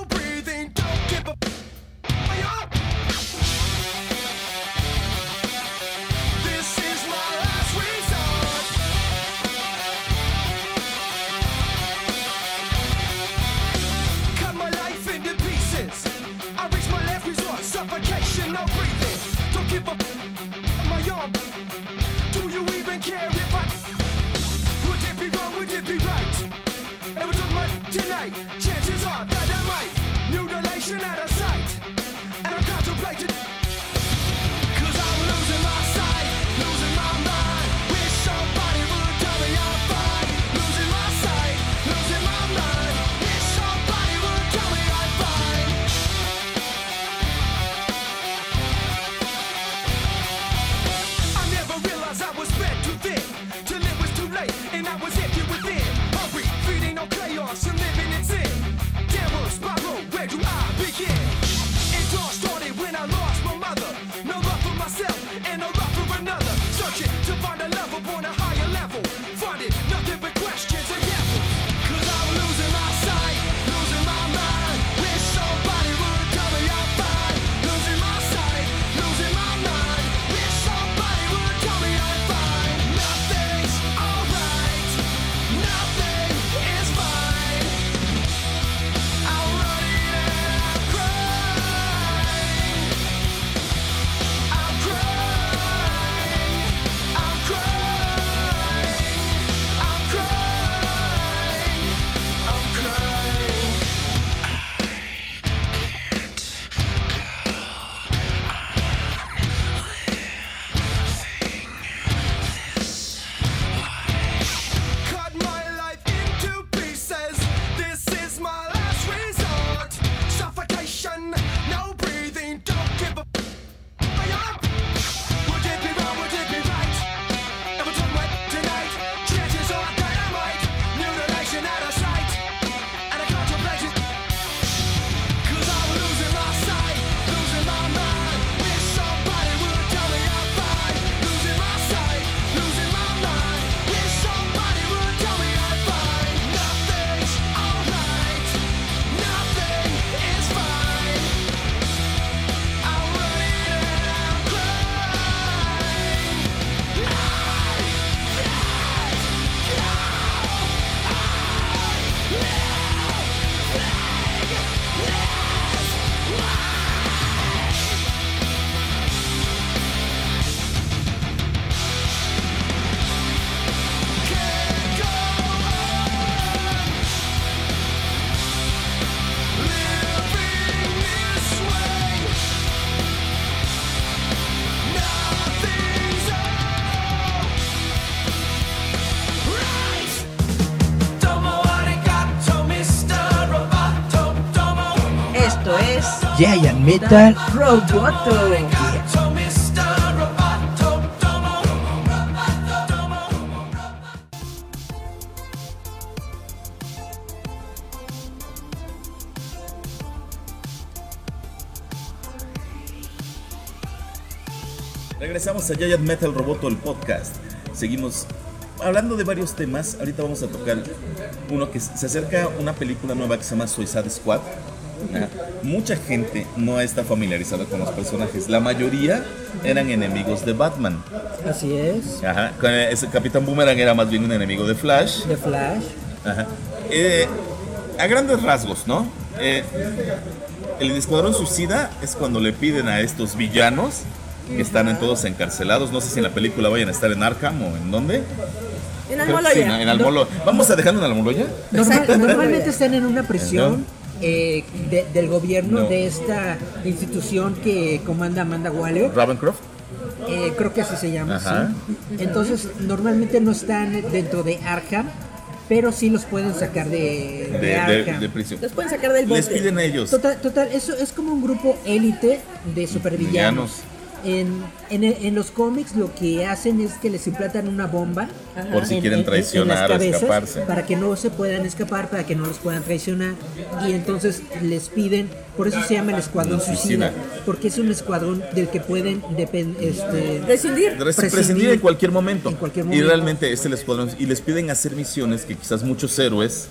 Giant Metal Roboto. Regresamos a Giant Metal Roboto, el podcast. Seguimos hablando de varios temas. Ahorita vamos a tocar uno que se acerca una película nueva que se llama Suicide Squad. Mucha gente no está familiarizada con los personajes. La mayoría eran enemigos de Batman. Así es. Ajá. Ese Capitán Boomerang era más bien un enemigo de Flash. De Flash. Ajá. Eh, a grandes rasgos, ¿no? Eh, el Escuadrón Suicida es cuando le piden a estos villanos que están en todos encarcelados. No sé si en la película vayan a estar en Arkham o en dónde. En que sí, Almoloya. en Almolo. Vamos a dejarlo en Almoloya. Normal- normalmente están en una prisión. Eh, de- del gobierno No. de esta institución que comanda Amanda Waller. Ravencroft. Eh, creo que así se llama. Ajá. sí. Entonces, normalmente no están dentro de Arkham, pero sí los pueden sacar de, De, de de- Arkham. de prisión. Los pueden sacar del bote. Les piden a ellos. Total, total, eso es como un grupo élite de supervillanos. En, en, en los cómics lo que hacen es que les implantan una bomba Por si en- quieren en- en traicionar o escaparse. para que no se puedan escapar, para que no los puedan traicionar y entonces les piden, por eso se llama el escuadrón Suicida. suicida, porque es un escuadrón del que pueden este, Prescindir. Res- prescindir. prescindir en cualquier momento. En cualquier Y momento. realmente es el escuadrón. Y les piden hacer misiones que quizás muchos héroes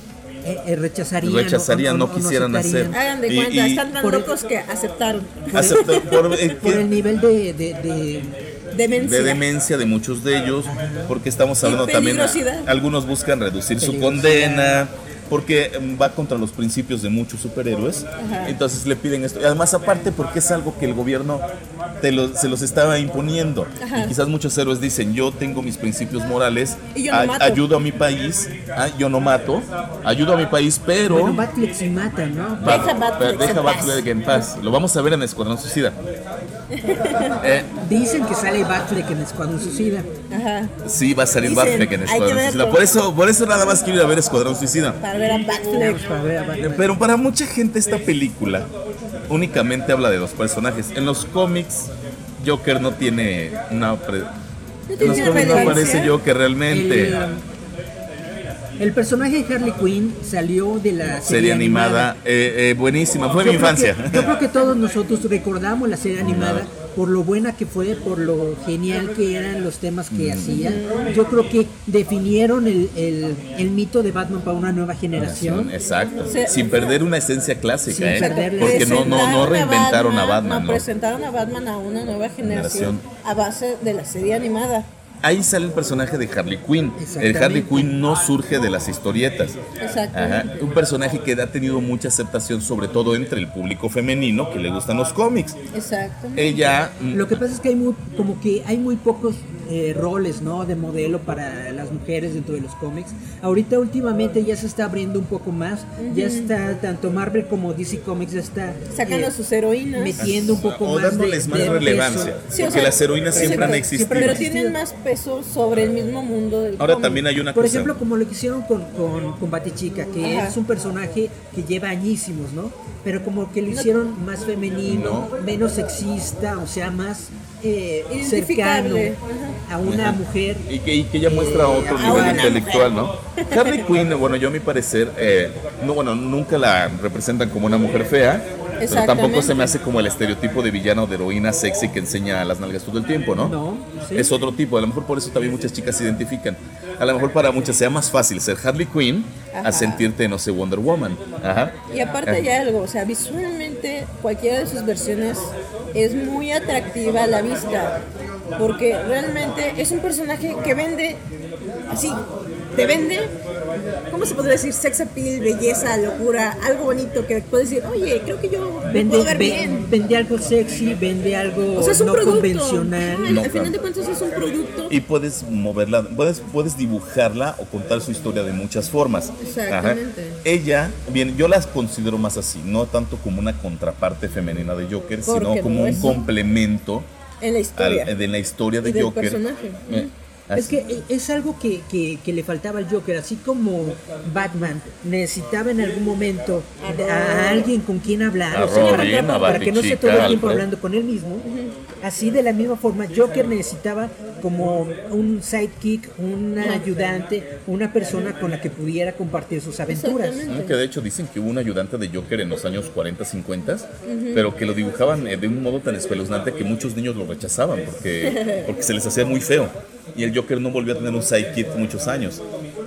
eh, eh, rechazarían, rechazarían, o- no o quisieran aceptarían. hacer. Hagan de Y- cuenta, y- están tan por el- locos que aceptaron. aceptar por, eh, por el nivel de, de- de- Demencia. de demencia de muchos de ellos, porque estamos Y hablando también, algunos buscan reducir su condena, porque mm, va contra los principios de muchos superhéroes, entonces le piden esto. Y además aparte porque es algo que el gobierno te lo- se los estaba imponiendo. Y quizás muchos héroes dicen, yo tengo mis principios morales, Y yo no mato. ayudo a mi país, ah, yo no mato, ayudo a mi país, pero... Bueno, Batfleck sí mata, ¿no? Bat- Deja Batfleck en paz. Lo vamos a ver en Escuadrón Suicida. Eh, Dicen que sale Batfleck en Escuadrón Suicida. Ajá. Sí, va a salir Batfleck en Escuadrón. Suicida. Por eso, por eso nada más quiero ir a ver Escuadrón Suicida. Para ver a Batfleck. Pero para mucha gente esta película únicamente habla de dos personajes. En los cómics, Joker no tiene una... pre- En los cómics no aparece Joker realmente. El, el personaje de Harley Quinn salió de la serie, Serie animada, eh, eh, buenísima, fue mi Yo creo infancia. que- yo creo que todos nosotros recordamos la serie animada por lo buena que fue, por lo genial que eran los temas Mm. que hacía. Yo creo que definieron el, el- el mito de Batman para una nueva generación. Exacto, sin perder una esencia Sin clásica, ¿eh? perderle- porque no, no, no Presentaron reinventaron a Batman, no, ¿no? presentaron a Batman a una nueva generación, Generación. a base de la serie animada. Ahí sale el personaje de Harley Quinn. El. Harley Quinn no surge de las historietas. Exacto. Ajá. Un personaje que ha tenido mucha aceptación, sobre todo entre el público femenino que le gustan los cómics. Exacto. Ella, mm, Lo que pasa es que hay muy, como que hay muy pocos eh, roles, ¿no? De modelo para las mujeres dentro de los cómics. Ahorita últimamente ya se está abriendo un poco más. Ya está tanto Marvel como DC Comics ya está Sacando eh, sus heroínas. metiendo un poco o más dándoles de, más de relevancia. peso. Sí, o porque sea, las heroínas siempre han existido. Pero tienen más peso sobre el mismo mundo del Ahora cómic. también hay una Por cosa. ejemplo, como lo que hicieron con, con, con Batichica, que Ajá. es un personaje que lleva añísimos, ¿no? Pero como que lo hicieron más femenino, menos sexista, o sea, más eh, cercano a una mujer. Y que, y que ella muestra otro a nivel intelectual, ¿no? Harley Quinn, bueno, yo a mi parecer, eh, no, bueno, nunca la representan como una mujer fea, pero tampoco se me hace como el estereotipo de villano de heroína sexy que enseña las nalgas todo el tiempo, ¿no? No, sí. Es otro tipo, a lo mejor por eso también muchas chicas se identifican. A lo mejor para muchas sea más fácil ser Harley Quinn Ajá. a sentirte, no sé, Wonder Woman. Ajá. Y aparte hay algo, o sea, visualmente cualquiera de sus versiones es muy atractiva a la vista, porque realmente es un personaje que vende así, te vende, ¿cómo se podría decir? Sex appeal, belleza, locura, algo bonito que puedes decir, oye, creo que yo me Vende, puedo ver ve- bien. vende algo sexy, vende algo O sea, es un no producto. convencional. No, al final claro. de cuentas es un producto. Y puedes moverla, puedes, puedes dibujarla o contar su historia de muchas formas. Exactamente. Ajá. Ella, bien, yo las considero más así, no tanto como una contraparte femenina de Joker, sino como no un complemento en la historia. al- de la historia de Y del Joker. personaje. Eh, Es que eh, es algo que, que- que le faltaba al Joker, así como Batman necesitaba en algún momento a, alguien con quien hablar, A o sea, para, Robin, a para que no esté Batichica, todo el tiempo Alfred. hablando con él mismo. Así de la misma forma, Joker necesitaba como un sidekick, un ayudante, una persona con la que pudiera compartir sus aventuras. Ah, Que de hecho dicen que hubo un ayudante de Joker en los años 40, 50, pero que lo dibujaban eh, de un modo tan espeluznante que muchos niños lo rechazaban porque, porque se les hacía muy feo. Y el Joker no volvió a tener un sidekick muchos años.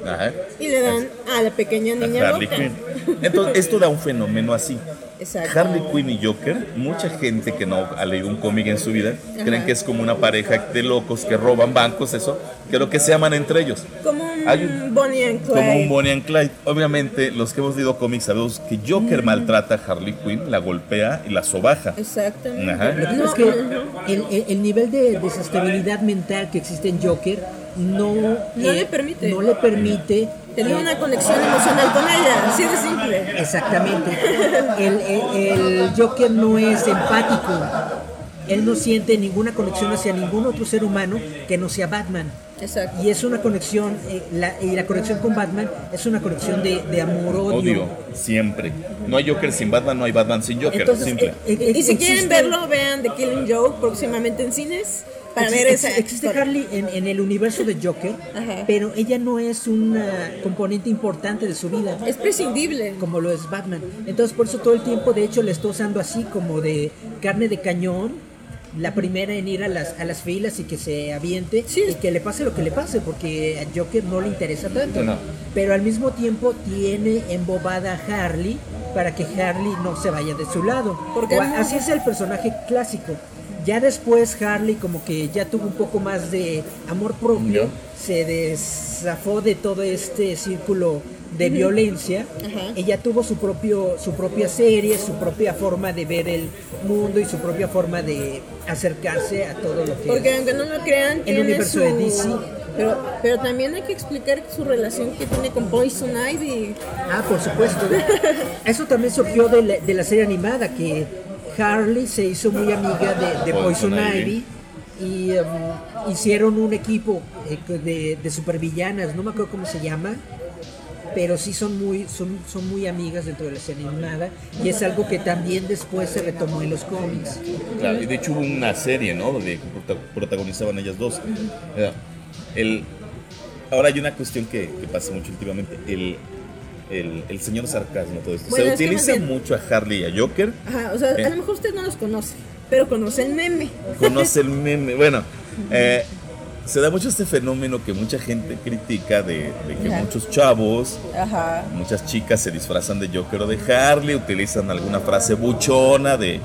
Ajá. Y le dan a la pequeña A niña Harley. Quinn. Entonces, esto da un fenómeno así. Exacto. Harley Quinn y Joker, mucha gente que no ha leído un cómic en su vida, creen que es como una pareja de locos que roban bancos, eso, creo que se aman entre ellos. Como Hay un- Bonnie and Clyde. Como un Bonnie and Clyde. Obviamente, los que hemos leído cómics sabemos que Joker maltrata a Harley Quinn, la golpea y la sobaja. Exactamente. Ajá. Lo que pasa No, es que no, el, el- el nivel de desestabilidad mental que existe en Joker no, eh, le permite. no le permite Tener una conexión emocional con ella, así de simple. Exactamente. El, el- el Joker no es empático. Él no siente ninguna conexión hacia ningún otro ser humano que no sea Batman. Exacto. Y es una conexión, eh, la, y la conexión con Batman es una conexión de, de amor-odio. Odio, siempre. No hay Joker sin Batman, no hay Batman sin Joker. Entonces, simple. eh, eh, Y si existe- quieren verlo, vean The Killing Joke próximamente en cines para existe, ver esa existe historia. Harley en, en el universo de Joker, Ajá. pero ella no es una componente importante de su vida. Es prescindible. como lo es Batman. Entonces por eso todo el tiempo de hecho le está usando así como de carne de cañón. La primera en ir a las, a las filas y que se aviente Sí. y que le pase lo que le pase, porque a Joker no le interesa tanto. No. Pero al mismo tiempo tiene embobada a Harley para que Harley no se vaya de su lado. Porque O así es el personaje clásico. Ya después Harley como que ya tuvo un poco más de amor propio, se desafó de todo este círculo de violencia. Ajá. Ella tuvo su propio su propia serie, su propia forma de ver el mundo y su propia forma de acercarse a todo lo que Porque aunque no lo crean, El tiene universo su... de DC. Pero, pero también hay que explicar su relación que tiene con Poison Ivy. Ah, por supuesto. Eso también surgió de la, de la serie animada, que Harley se hizo muy amiga de, de Poison, Poison Ivy. Y um, hicieron un equipo eh, de, de supervillanas, no me acuerdo cómo se llama, pero sí son muy, son, son muy amigas dentro de la serie animada. Y es algo que también después se retomó en los cómics. Claro, y de hecho hubo una serie, ¿no? Donde prota- protagonizaban ellas dos. Eh, El, ahora hay una cuestión que, que pasa mucho últimamente. El, el, el señor sarcasmo, todo esto. Bueno, Se es utiliza mucho a Harley y a Joker. Ajá, o sea, Eh. a lo mejor usted no los conoce, pero conoce el meme. Conoce el meme. Bueno, eh, se da mucho este fenómeno que mucha gente critica de, de que Ajá. muchos chavos, Ajá. muchas chicas se disfrazan de Joker o de Harley, utilizan alguna frase buchona de...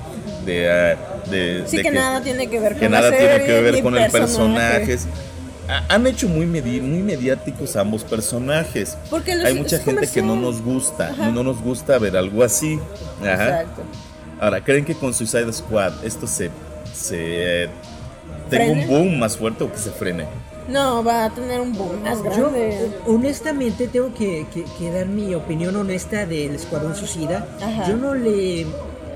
de, de- Sí que, nada tiene que ver con que nada tiene que ver con el personaje. personaje. Ha- Han hecho muy, medi- muy mediáticos ambos personajes. Porque los- Hay mucha gente que no nos gusta, Ajá. no nos gusta ver algo así. Ajá. Exacto. Ahora, ¿creen que con Suicide Squad esto se, se eh, tenga un boom más fuerte o que se frene? No, va a tener un boom más Yo, grande. honestamente, tengo que, que- que dar mi opinión honesta del Escuadrón Suicida. Ajá. Yo no le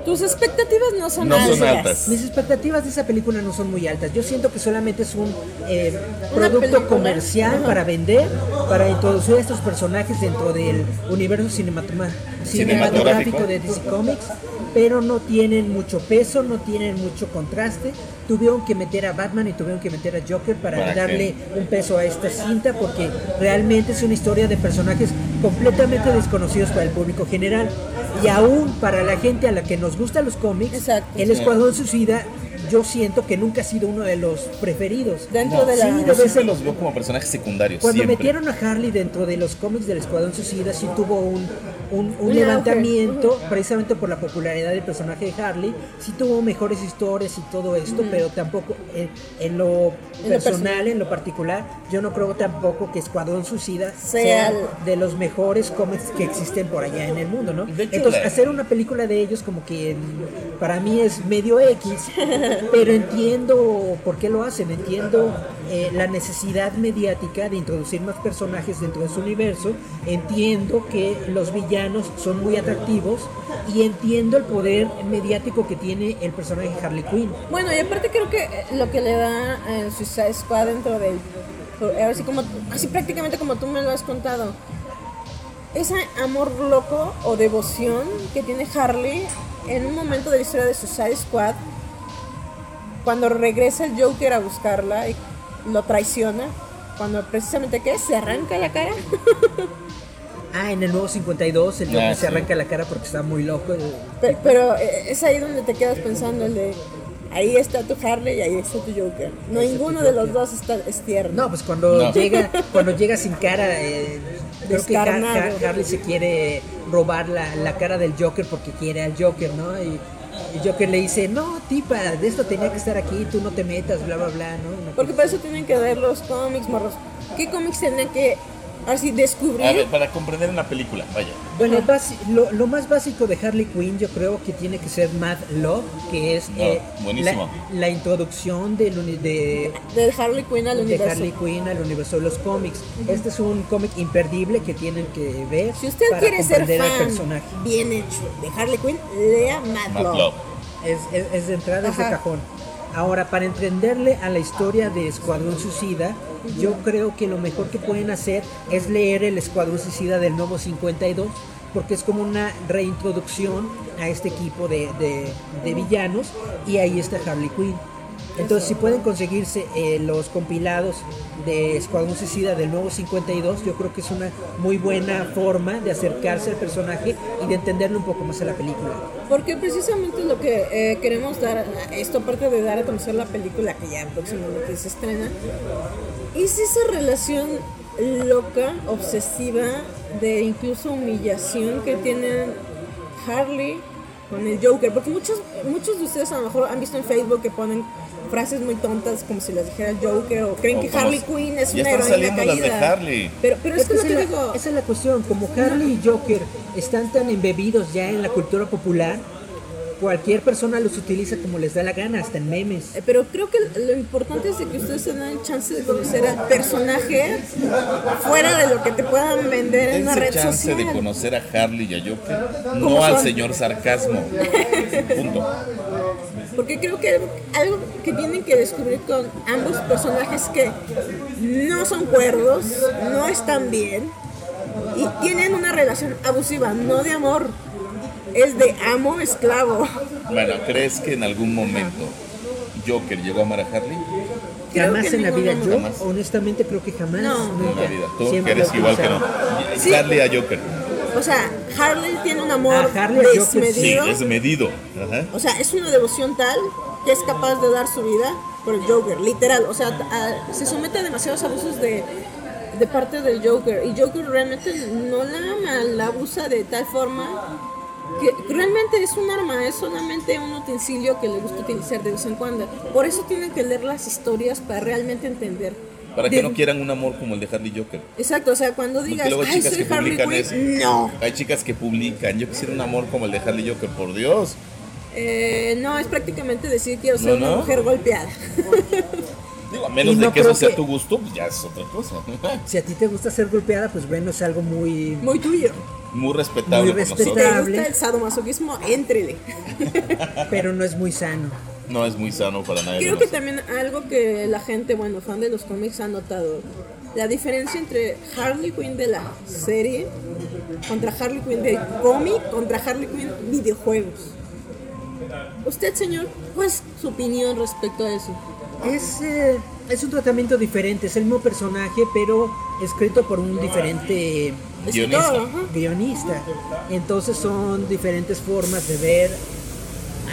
Tus expectativas no son No altas. son altas. Mis expectativas de esa película no son muy altas. Yo siento que solamente es un eh, producto película. comercial Ajá. para vender, para introducir a estos personajes dentro del universo cinematoma- cinematográfico de DC Comics, pero no tienen mucho peso, no tienen mucho contraste. Tuvieron que meter a Batman y tuvieron que meter a Joker para, ¿Para qué? darle un peso a esta cinta, porque realmente es una historia de personajes completamente desconocidos para el público general. Y aún para la gente a la que nos gustan los cómics, Exacto. el Escuadrón Suicida, yo siento que nunca ha sido uno de los preferidos. Dentro de la... Sí, Yo siempre los veo como personajes secundarios. Cuando siempre. metieron a Harley dentro de los cómics del Escuadrón Suicida, sí tuvo un, un, un levantamiento, precisamente por la popularidad del personaje de Harley. Sí tuvo mejores historias y todo esto, pero tampoco en, en lo En personal, en lo particular, yo no creo tampoco que Escuadrón Suicida Sea sea el- de los mejores cómics que existen por allá en el mundo, ¿no? Entonces, la- hacer una película de ellos como que para mí es medio X, pero entiendo por qué lo hacen, entiendo eh, la necesidad mediática de introducir más personajes dentro de su universo, entiendo que los villanos son muy atractivos y entiendo el poder mediático que tiene el personaje Harley Quinn. Bueno, y aparte creo que eh, lo que le da el Suicide Squad dentro del así como así prácticamente como tú me lo has contado. Ese amor loco o devoción que tiene Harley en un momento de la historia de Suicide Squad, cuando regresa el Joker a buscarla y lo traiciona, cuando precisamente ¿qué? se arranca la cara. Ah, en el nuevo 52 el Joker Ah, se sí. arranca la cara porque está muy loco. Pe- Pero, eh, es ahí donde te quedas pensando el de ahí está tu Harley y ahí está tu Joker. No, ninguno de los dos está, es tierno. No, pues cuando No. llega cuando llega sin cara, eh, creo que Har-. Har- Harley se quiere robar la, la cara del Joker porque quiere al Joker, ¿no? Y, y Joker le dice, no, tipa, de esto tenía que estar aquí, tú no te metas, bla, bla, bla, ¿no? Una Porque para eso tienen que ver los cómics, morros. ¿Qué cómics tienen que así descubrir? A ver, para comprender una película, vaya. Bueno, lo, lo más básico de Harley Quinn yo creo que tiene que ser Mad Love, que es No, eh, la, la introducción del de, de Harley Quinn al de universo. Harley Quinn al universo de los cómics. Este es un cómic imperdible que tienen que ver Si usted para quiere ser fan personaje. bien hecho de Harley Quinn, lea Mad, Mad Love. Love. Es, es- es de entrada, es de Ajá. cajón. Ahora, para entenderle a la historia de Escuadrón Suicida, yo creo que lo mejor que pueden hacer es leer el Escuadrón Suicida del nuevo 52, porque es como una reintroducción a este equipo de, de- villanos, y ahí está Harley Quinn. Entonces, si pueden conseguirse eh, los compilados de Escuadrón Suicida del nuevo 52, yo creo que es una muy buena forma de acercarse al personaje y de entenderle un poco más a la película. Porque precisamente lo que eh, queremos dar, esto aparte de dar a conocer la película que ya próximamente se estrena, es esa relación loca, obsesiva, de incluso humillación que tienen Harley con el Joker. Porque muchos, muchos de ustedes a lo mejor han visto en Facebook que ponen frases muy tontas como si las dijera el Joker o creen O que Harley Quinn es una heroína saliendo las de caída. Harley. Pero, pero es, que esa, lo que es digo, esa es la cuestión, como Harley y Joker están tan embebidos ya en la cultura popular, cualquier persona los utiliza como les da la gana, hasta en memes. Eh, Pero creo que lo importante es de que ustedes se den chance de conocer al personaje fuera de lo que te puedan vender en una red chance social. de conocer a Harley y a Joker, ¿Cómo no al señor sarcasmo. Punto. Porque creo que algo, algo que tienen que descubrir con ambos personajes que no son cuerdos, no están bien y tienen una relación abusiva, no de amor, es de amo-esclavo. Bueno, ¿crees que en algún momento Joker llegó a amar a Harley? Creo Jamás en la vida, yo Jamás. honestamente creo que jamás. No. En la vida. Tú que eres igual que no. Sí. Harley a Joker. O sea, Harley tiene un amor Ah, Harley a Joker, sí, desmedido. es medido. Ajá. O sea, es una devoción tal que es capaz de dar su vida por el Joker, literal. O sea, a- se somete a demasiados abusos de, de parte del Joker. Y Joker realmente no la ama, la abusa de tal forma que realmente es un arma, es solamente un utensilio que le gusta utilizar de vez en cuando. Por eso tienen que leer las historias para realmente entender. Para que De- no quieran un amor como el de Harley Joker. Exacto, o sea, cuando digas, luego hay ay, chicas soy que Harley publican Quinn, eso. no. Hay chicas que publican, yo quisiera un amor como el de Harley Joker, por Dios. Eh, no, es prácticamente decir quiero ser No, una no. mujer golpeada. Digo, a menos Y de no que eso sea que- tu gusto, pues ya es otra cosa. Si a ti te gusta ser golpeada, pues bueno, es algo muy... Muy tuyo. Muy respetable Muy Si te Respetable. gusta el sadomasoquismo, éntrele. pero no es muy sano. No es muy sano para nadie. Creo que también algo que la gente, bueno, fan de los cómics ha notado, la diferencia entre Harley Quinn de la serie contra Harley Quinn del cómic contra Harley Quinn videojuegos. Usted, señor, ¿cuál es su opinión respecto a eso? Es, eh, es un tratamiento diferente, es el mismo personaje, pero escrito por un diferente Guionista. Ajá. guionista. Entonces son diferentes formas de ver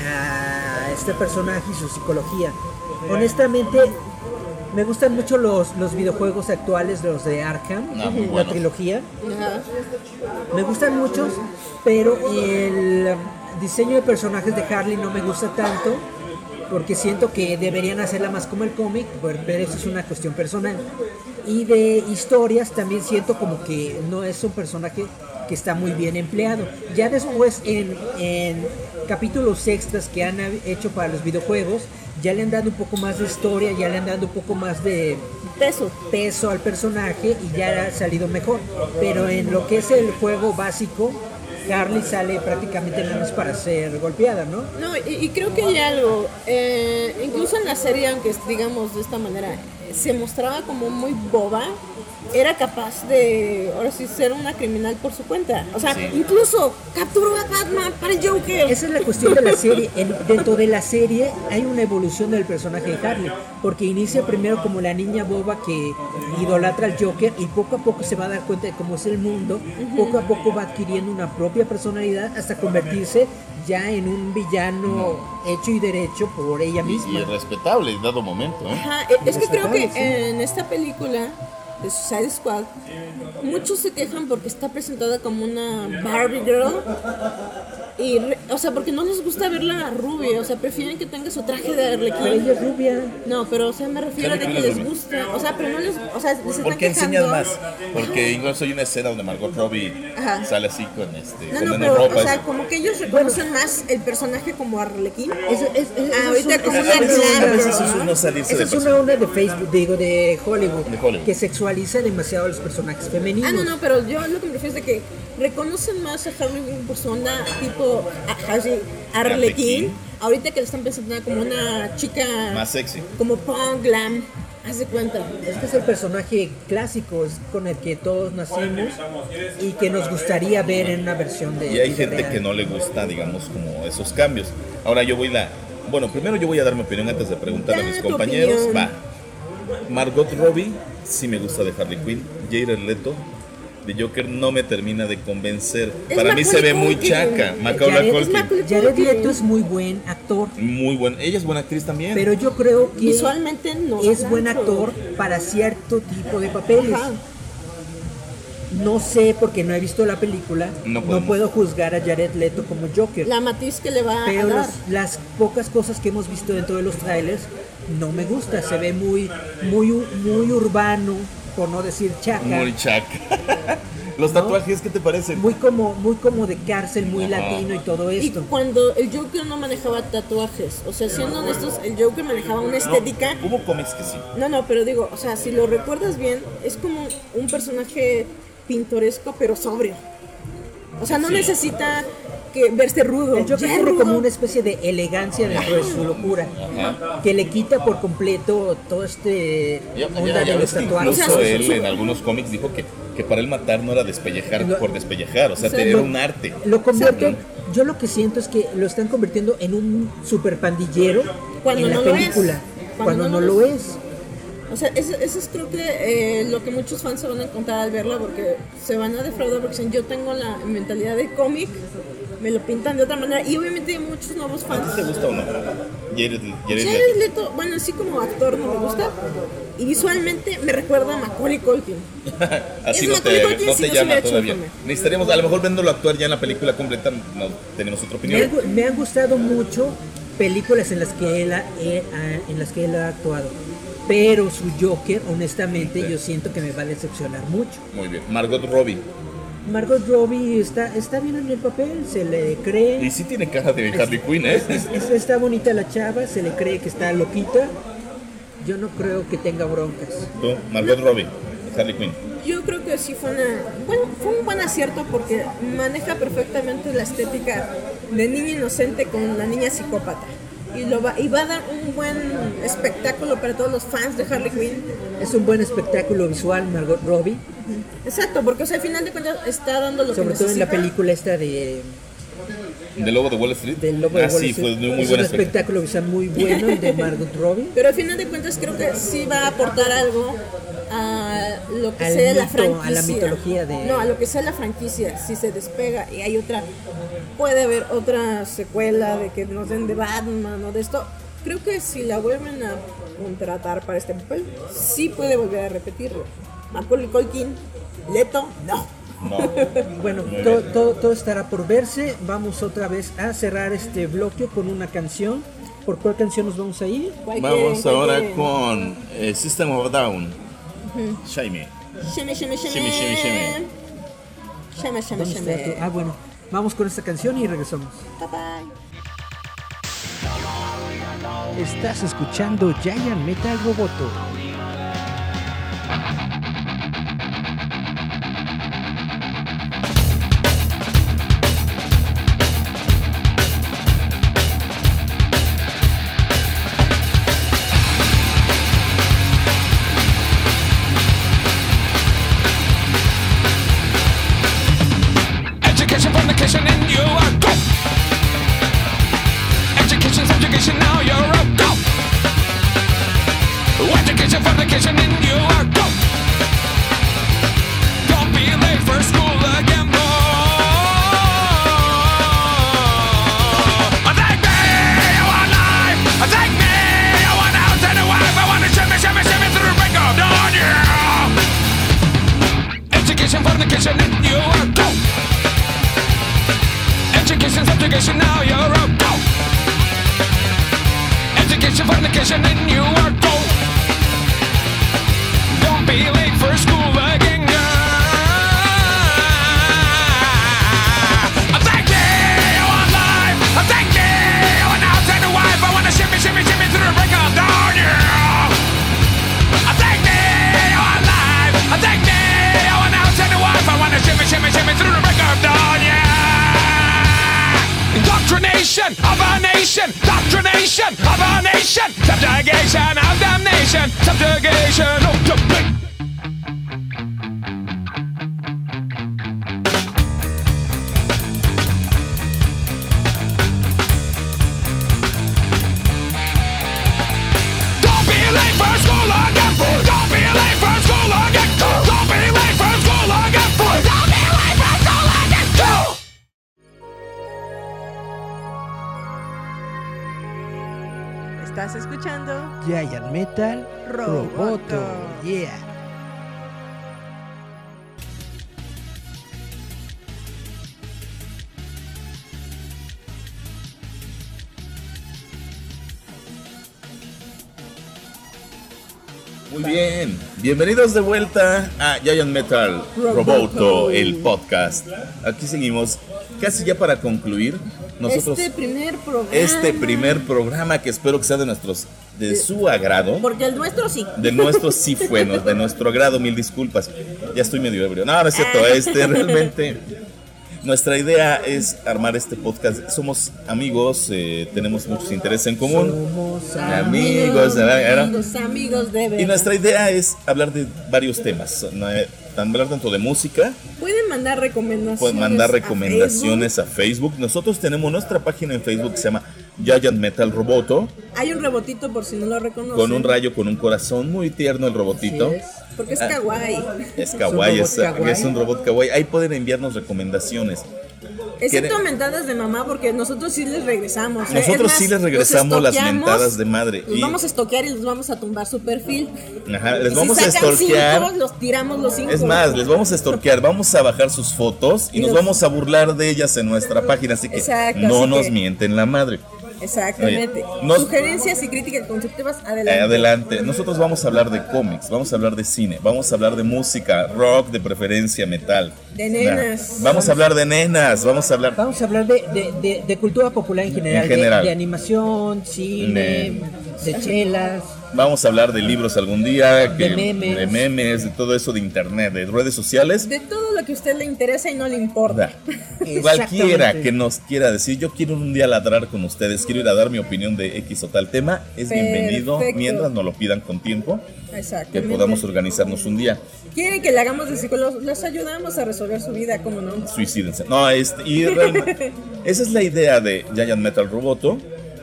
a este personaje y su psicología. Honestamente, me gustan mucho los, los videojuegos actuales, los de Arkham, Ah, la trilogía. Ajá. Me gustan muchos, pero el diseño de personajes de Harley no me gusta tanto porque siento que deberían hacerla más como el cómic, pero eso es una cuestión personal. Y de historias también siento como que no es un personaje que está muy bien empleado. Ya después en, en capítulos extras que han hecho para los videojuegos, ya le han dado un poco más de historia, ya le han dado un poco más de, Peso. peso al personaje y ya ha salido mejor. Pero en lo que es el juego básico, Harley sale prácticamente nada más para ser golpeada, ¿no? No, y, creo que hay algo, eh, incluso en la serie, aunque digamos de esta manera, se mostraba como muy boba, era capaz de, ahora sí, ser una criminal por su cuenta. O sea, incluso capturó a Batman para el Joker. Esa es la cuestión de la serie. En- dentro de la serie hay una evolución del personaje de Harley, porque inicia primero como la niña boba que idolatra al Joker y poco a poco se va a dar cuenta de cómo es el mundo, poco a poco va adquiriendo una propia personalidad hasta convertirse ya en un villano hecho y derecho por ella Y, misma. y respetable en dado momento, ¿eh? Ajá, e- es que creo que sí. en esta película de Suicide Squad, muchos se quejan porque está presentada como una Barbie Girl. Y, re- o sea, porque no les gusta verla rubia, o sea, prefieren que tenga su traje de Pero ella arlequín. es rubia. No, pero, o sea, me refiero a de que les rubia. gusta, o sea, pero no les, o sea, les están ¿Por qué enseñas más? Porque incluso hay una escena donde Margot Robbie Ajá. sale así con este, No, con no, pero, ropa. o sea, como que ellos reconocen más el personaje como arlequín. Es- es- es- Ah, es ahorita un- como una es ¿no? uno salirse Esa de es una onda de Facebook, digo, de Hollywood, De Hollywood. que sexualiza demasiado a los personajes femeninos. Ah, no, no, pero yo lo que me refiero es de que reconocen más a Harley Quinn su onda tipo a- así, Arlequín. Ahorita que le están presentando como una chica Más sexy. como punk glam, haz de cuenta. Este es el personaje clásico es con el que todos nacimos y que nos gustaría ver en una versión de. Y hay gente real. que no le gusta, digamos, como esos cambios. Ahora yo voy la... Bueno, primero yo voy a dar mi opinión antes de preguntarle a mis compañeros. opinión. Va. Margot Robbie, sí me gusta de Harley Quinn. Jared Leto, de Joker, no me termina de convencer. Es Para mí se ve muy Culkin. chaca. Macaulay Jared- Culkin. Jared. Leto es muy buen actor, Muy buena. Ella es buena actriz también. pero yo creo que Visualmente no. es buen actor para cierto tipo de papeles. Ajá. No sé porque no he visto la película, No no, puedo juzgar a Jared Leto como Joker. La matiz que le va pero a dar. los- las pocas cosas que hemos visto dentro de los trailers no me gusta, se ve muy muy muy urbano, por no decir chaca. Muy chaca. Los tatuajes, ¿qué te parecen? muy como muy como de cárcel, muy Ajá. latino y todo Y esto. cuando el Joker no manejaba tatuajes, o sea, siendo honestos, el Joker manejaba una estética No, hubo cómics que sí. No, no, pero digo, o sea, si lo recuerdas bien, es como un personaje pintoresco pero sobrio. O sea, no Sí. necesita que verse rudo. El Joker Ya rudo. como una especie de elegancia dentro de su locura, Ajá. que le quita por completo todo este Ya, onda ya- ya de los ves que tatuajes. incluso O sea, él en algunos cómics dijo que, que para él matar no era despellejar Lo- por despellejar, o sea, O sea, te- era lo- un arte. Lo convierten, yo lo que siento es que lo están convirtiendo en un super pandillero Cuando en la no lo es. película, Cuando cuando, no no lo lo es. O sea, eso, eso es creo que eh, lo que muchos fans se van a encontrar al verla porque se van a defraudar porque dicen, yo tengo la mentalidad de cómic, me lo pintan de otra manera y obviamente hay muchos nuevos ¿A fans. ti te gusta o no? Jared, Jared Jared Leto. Leto, bueno, así como actor no me gusta y visualmente me recuerda a Macaulay Culkin. Así Es no Macaulay te, Culkin no si te no se llama todavía. Necesitaríamos, a lo mejor viéndolo actuar ya en la película completa, no tenemos otra Me, opinión. han, gu- me han gustado mucho películas en las que él ha, eh, ha- en las que él ha actuado, pero su Joker, honestamente, yo siento que me va a decepcionar mucho. Muy bien. Margot Robbie. Margot Robbie está, está bien en el papel, se le cree. Y sí tiene cara de Harley Quinn, ¿eh? Es- es- está bonita la chava, se le cree que está loquita. Yo no creo que tenga broncas. Tú, Margot Robbie, Harley Quinn. Yo creo que sí fue una, bueno, fue un buen acierto porque maneja perfectamente la estética de niña inocente con la niña psicópata. Y, lo va, y va a dar un buen espectáculo para todos los fans de Harley Quinn. Es un buen espectáculo visual, Margot Robbie, Exacto, porque o sea, al final de cuentas está dando lo sobre que todo en la película esta de ¿Del Lobo de Wall Street? del Lobo de ah, Wall sí, Street. fue muy, muy es buen un espectáculo. espectáculo visual muy bueno el de Margot Robbie. Pero al final de cuentas creo que sí va a aportar algo a lo que Al sea la mito, franquicia. a la mitología de- No, a lo que sea la franquicia. Si se despega y hay otra, puede haber otra secuela de que nos den de Batman o de esto. Creo que si la vuelven a contratar para este papel, sí puede volver a repetirlo. Macaulay Culkin, Leto, no. No. Bueno, todo, todo, todo estará por verse. Vamos otra vez a cerrar este bloque con una canción. ¿Por cuál canción nos vamos a ir? ¿Cuál Vamos ahora con eh, System of a Down. Sheme. Sheme, sheme, ¿Dónde está sheme. tu- Ah, bueno. Vamos con esta canción y regresamos. Bye, bye. Estás escuchando Giant Metal Roboto. Bienvenidos de vuelta a Giant Metal Roboto, el podcast. Aquí seguimos, casi ya para concluir. Nosotros, este primer programa. este primer programa que espero que sea de nuestros, de su agrado. Porque el nuestro sí. De nuestro sí fue, de nuestro agrado, mil disculpas. Ya estoy medio ebrio. No, no es cierto, este realmente. Nuestra idea es armar este podcast. Somos amigos, eh, tenemos muchos intereses en común. Somos Amigos, ¿verdad? Amigos, amigos de verdad. Y nuestra idea es hablar de varios temas. Eh, Hablar tanto de música, Pueden mandar recomendaciones. pueden mandar a recomendaciones a Facebook. Nosotros tenemos nuestra página en Facebook que se llama Giant Metal Roboto. Hay un robotito por si no lo reconocen. con un rayo, con un corazón, muy tierno el robotito. Es. Porque es Ah. kawaii. Es kawaii, es, kawaii. es un robot kawaii. Ahí pueden enviarnos recomendaciones. Excepto ¿Quiere- mentadas de mamá, porque nosotros sí les regresamos. ¿eh? Nosotros sí les regresamos las mentadas de madre. Los Y- vamos a estoquear y les vamos a tumbar su perfil. Ajá, les Y vamos si a estorquear. cinco, los tiramos los cinco. Es más, les vamos a estorquear, vamos a bajar sus fotos y Y nos los- vamos a burlar de ellas en nuestra página, así que Exacto, no así nos que- mienten la madre. Exactamente. Oye, nos- Sugerencias y críticas constructivas, Eh, adelante. adelante, nosotros vamos a hablar de cómics, vamos a hablar de cine, vamos a hablar de música, rock de preferencia, metal. De nenas. Nah, Vamos a hablar de nenas, vamos a hablar Vamos a hablar de, de- de- de cultura popular en general, En de- general. De, animación, cine, de chelas. Vamos a hablar de libros algún día, que- De memes. de memes, de todo eso de internet, de redes sociales. De todo lo que a usted le interesa y no le importa. Cualquiera que nos quiera decir, yo quiero un día ladrar con ustedes, quiero ir a dar mi opinión de X o tal tema, es bienvenido mientras nos lo pidan con tiempo, que podamos organizarnos un día. Quieren que le hagamos de psicólogos, les ayudamos a resolver su vida, ¿cómo no? Suicídense. No, este, y realmente, esa es la idea de Giant Metal Roboto,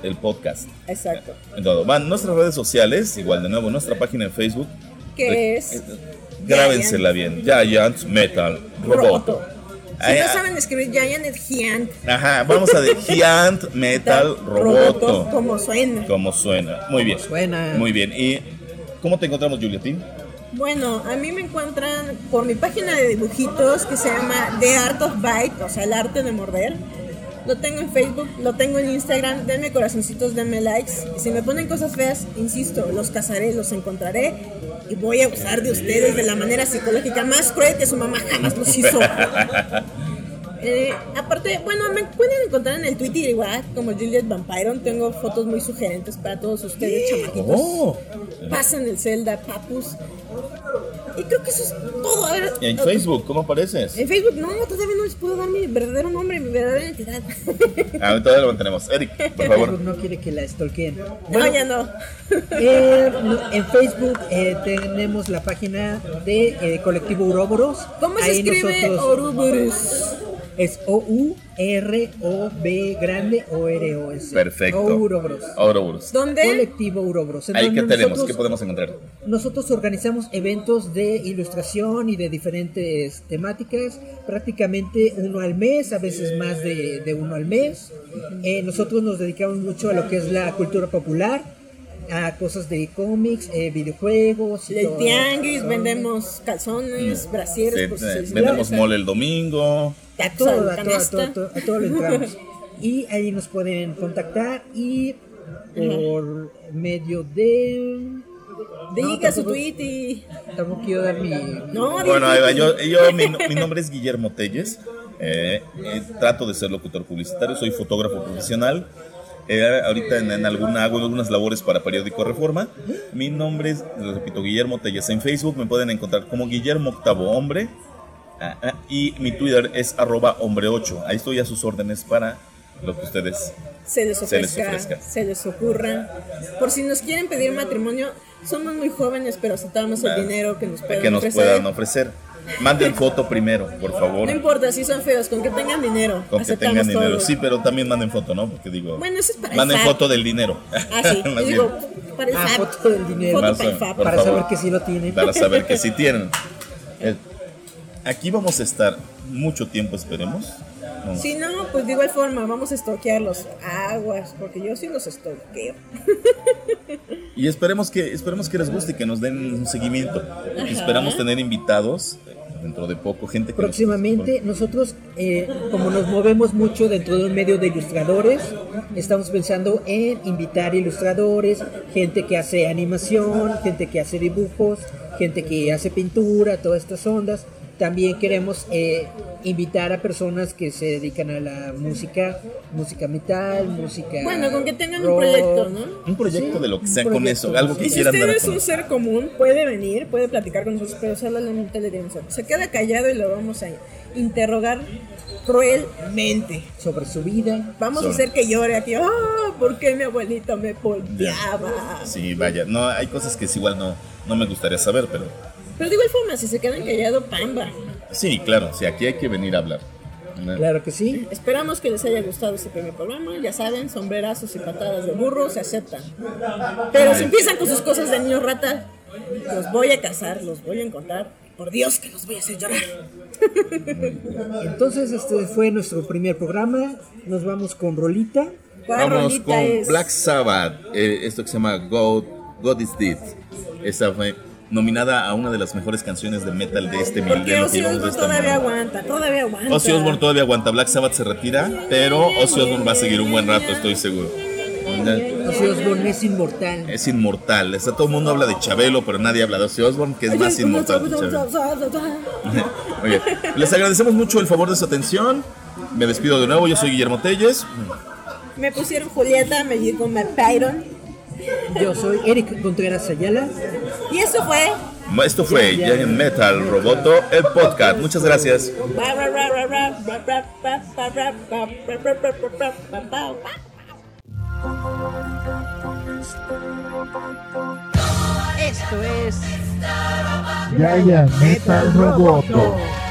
el podcast. Exacto. En todo. Van nuestras redes sociales, igual de nuevo, nuestra página en Facebook. Que Re- es eh, Grábensela bien. Giant Metal Roboto. Roboto. Si no saben escribir Giant es Giant. Ajá, vamos a de Giant Metal Roboto. Como suena. Como suena. Muy bien. suena. Muy bien. ¿Y cómo te encontramos, Juliatín? Bueno, a mí me encuentran por mi página de dibujitos que se llama The Art of Bite, o sea, el arte de morder. Lo tengo en Facebook, lo tengo en Instagram, denme corazoncitos, denme likes. Si me ponen cosas feas, insisto, los cazaré, los encontraré y voy a usar de ustedes de la manera psicológica más cruel que su mamá jamás los hizo. Eh, aparte, bueno, me pueden encontrar en el Twitter igual, como Juliet Vampiron. Tengo fotos muy sugerentes para todos ustedes, chamaquitos. Oh. Pasen el Zelda, papus. Y creo que eso es todo. A ver, ¿Y en ok. Facebook cómo apareces? En Facebook, no, todavía no les puedo dar mi verdadero nombre, mi verdadera identidad. Ah, todavía lo mantenemos. Eric, por Facebook favor. no quiere que la stalkeen. no, ya no. Eh, en Facebook eh, tenemos la página de eh, Colectivo Uroboros. ¿Cómo se Ahí escribe nosotros- Ouroboros? Es O-U-R-O-B grande O-R-O-S. Perfecto. Ouroboros. Ouroboros. ¿Dónde? Colectivo Ouroboros. Ahí que tenemos, nosotros- ¿qué podemos encontrar? Nosotros organizamos eventos de ilustración y de diferentes temáticas, prácticamente uno al mes, a veces más de, de uno al mes. Eh, nosotros nos dedicamos mucho a lo que es la cultura popular, a cosas de cómics, eh, videojuegos. y El todo. tianguis, vendemos calzones, brasieres, Sí, pues, eh, vendemos mole el domingo. A todo, a todo, a todo, a todo entramos. Y ahí nos pueden contactar y por medio de... Diga No, su tweet y... Tampoco quiero dar mi... No, Bueno, ahí va, yo, yo- mi, mi nombre es Guillermo Telles. eh, eh, trato de ser locutor publicitario, soy fotógrafo profesional. Eh, ahorita en, en alguna, hago algunas labores para Periódico Reforma. Mi nombre es, les repito, Guillermo Telles. En Facebook me pueden encontrar como Guillermo Octavo Hombre. Ah, ah, y mi Twitter es arroba hombre8. Ahí estoy a sus órdenes para lo que ustedes se les Se les ofrezca, se ofrezca. les, ocurra. Por si nos quieren pedir matrimonio, somos muy jóvenes, pero aceptamos el dinero que nos puedan que nos ofrecer. puedan ofrecer. Manden foto primero, por favor. No importa si son feos, con que tengan dinero. Con que tengan dinero. todo. Sí, pero también manden foto, ¿no? Porque digo. Bueno, eso es para el Manden FAP. foto del dinero. Ah, sí. Yo digo, para el Ah, foto del dinero. Foto para el FAP. para saber que sí lo tienen. para saber que sí tienen. Aquí vamos a estar mucho tiempo, esperemos. No. Si no, pues de igual forma, vamos a estoquearlos. Aguas, porque yo sí los estoqueo. Y esperemos que, esperemos que les guste y que nos den un seguimiento. Y esperamos tener invitados dentro de poco, gente que nos- Próximamente, nosotros, eh, como nos movemos mucho dentro de un medio de ilustradores, estamos pensando en invitar ilustradores, gente que hace animación, gente que hace dibujos, gente que hace pintura, todas estas ondas. También queremos eh, invitar a personas que se dedican a la música, música metal, música. Bueno, con que tengan un proyecto, ¿no? Un proyecto Sí, de lo que sea con eso, algo que si quieran dar usted es un ser común, puede venir, puede platicar con nosotros, pero solamente le algo. Se queda callado y lo vamos a interrogar cruelmente. sobre su vida. Vamos Sobre- a hacer que llore aquí. ¡Ah! ¿Por qué mi abuelito me volteaba? Sí, vaya. No, hay cosas que sí, igual no, no me gustaría saber, pero Pero de igual forma, si se quedan callados, pamba. sí, claro, sí, aquí hay que venir a hablar. ¿no? Claro que sí. Esperamos que les haya gustado este primer programa. Ya saben, sombrerazos y patadas de burro se aceptan. Pero si empiezan con sus cosas de niño rata, los voy a cazar, los voy a encontrar. Por Dios, que los voy a hacer llorar. Entonces, este fue nuestro primer programa. Nos vamos con Rolita. ¿Cuál Vamos rolita con es? Black Sabbath, eh, esto que se llama God, God is Dead. Esta fue nominada a una de las mejores canciones de metal de este mil de lo que llevamos de esta todavía aguanta, todavía aguanta. Ozzy Osbourne todavía aguanta, Black Sabbath se retira, pero Ozzy Osbourne va a seguir un buen rato, estoy seguro. Ozzy Osbourne es inmortal. Es inmortal. Está, todo el mundo habla de Chabelo, pero nadie habla de Ozzy Osbourne, que es más inmortal que Chabelo. Les agradecemos mucho el favor de su atención. Me despido de nuevo. Yo soy Guillermo Telles. Me pusieron Julieta, me llegó Matt Byron. Yo soy Eric Contreras Ayala. Y eso fue. Esto fue Giant Metal Roboto, el podcast. Muchas gracias. Esto es Giant Metal Roboto.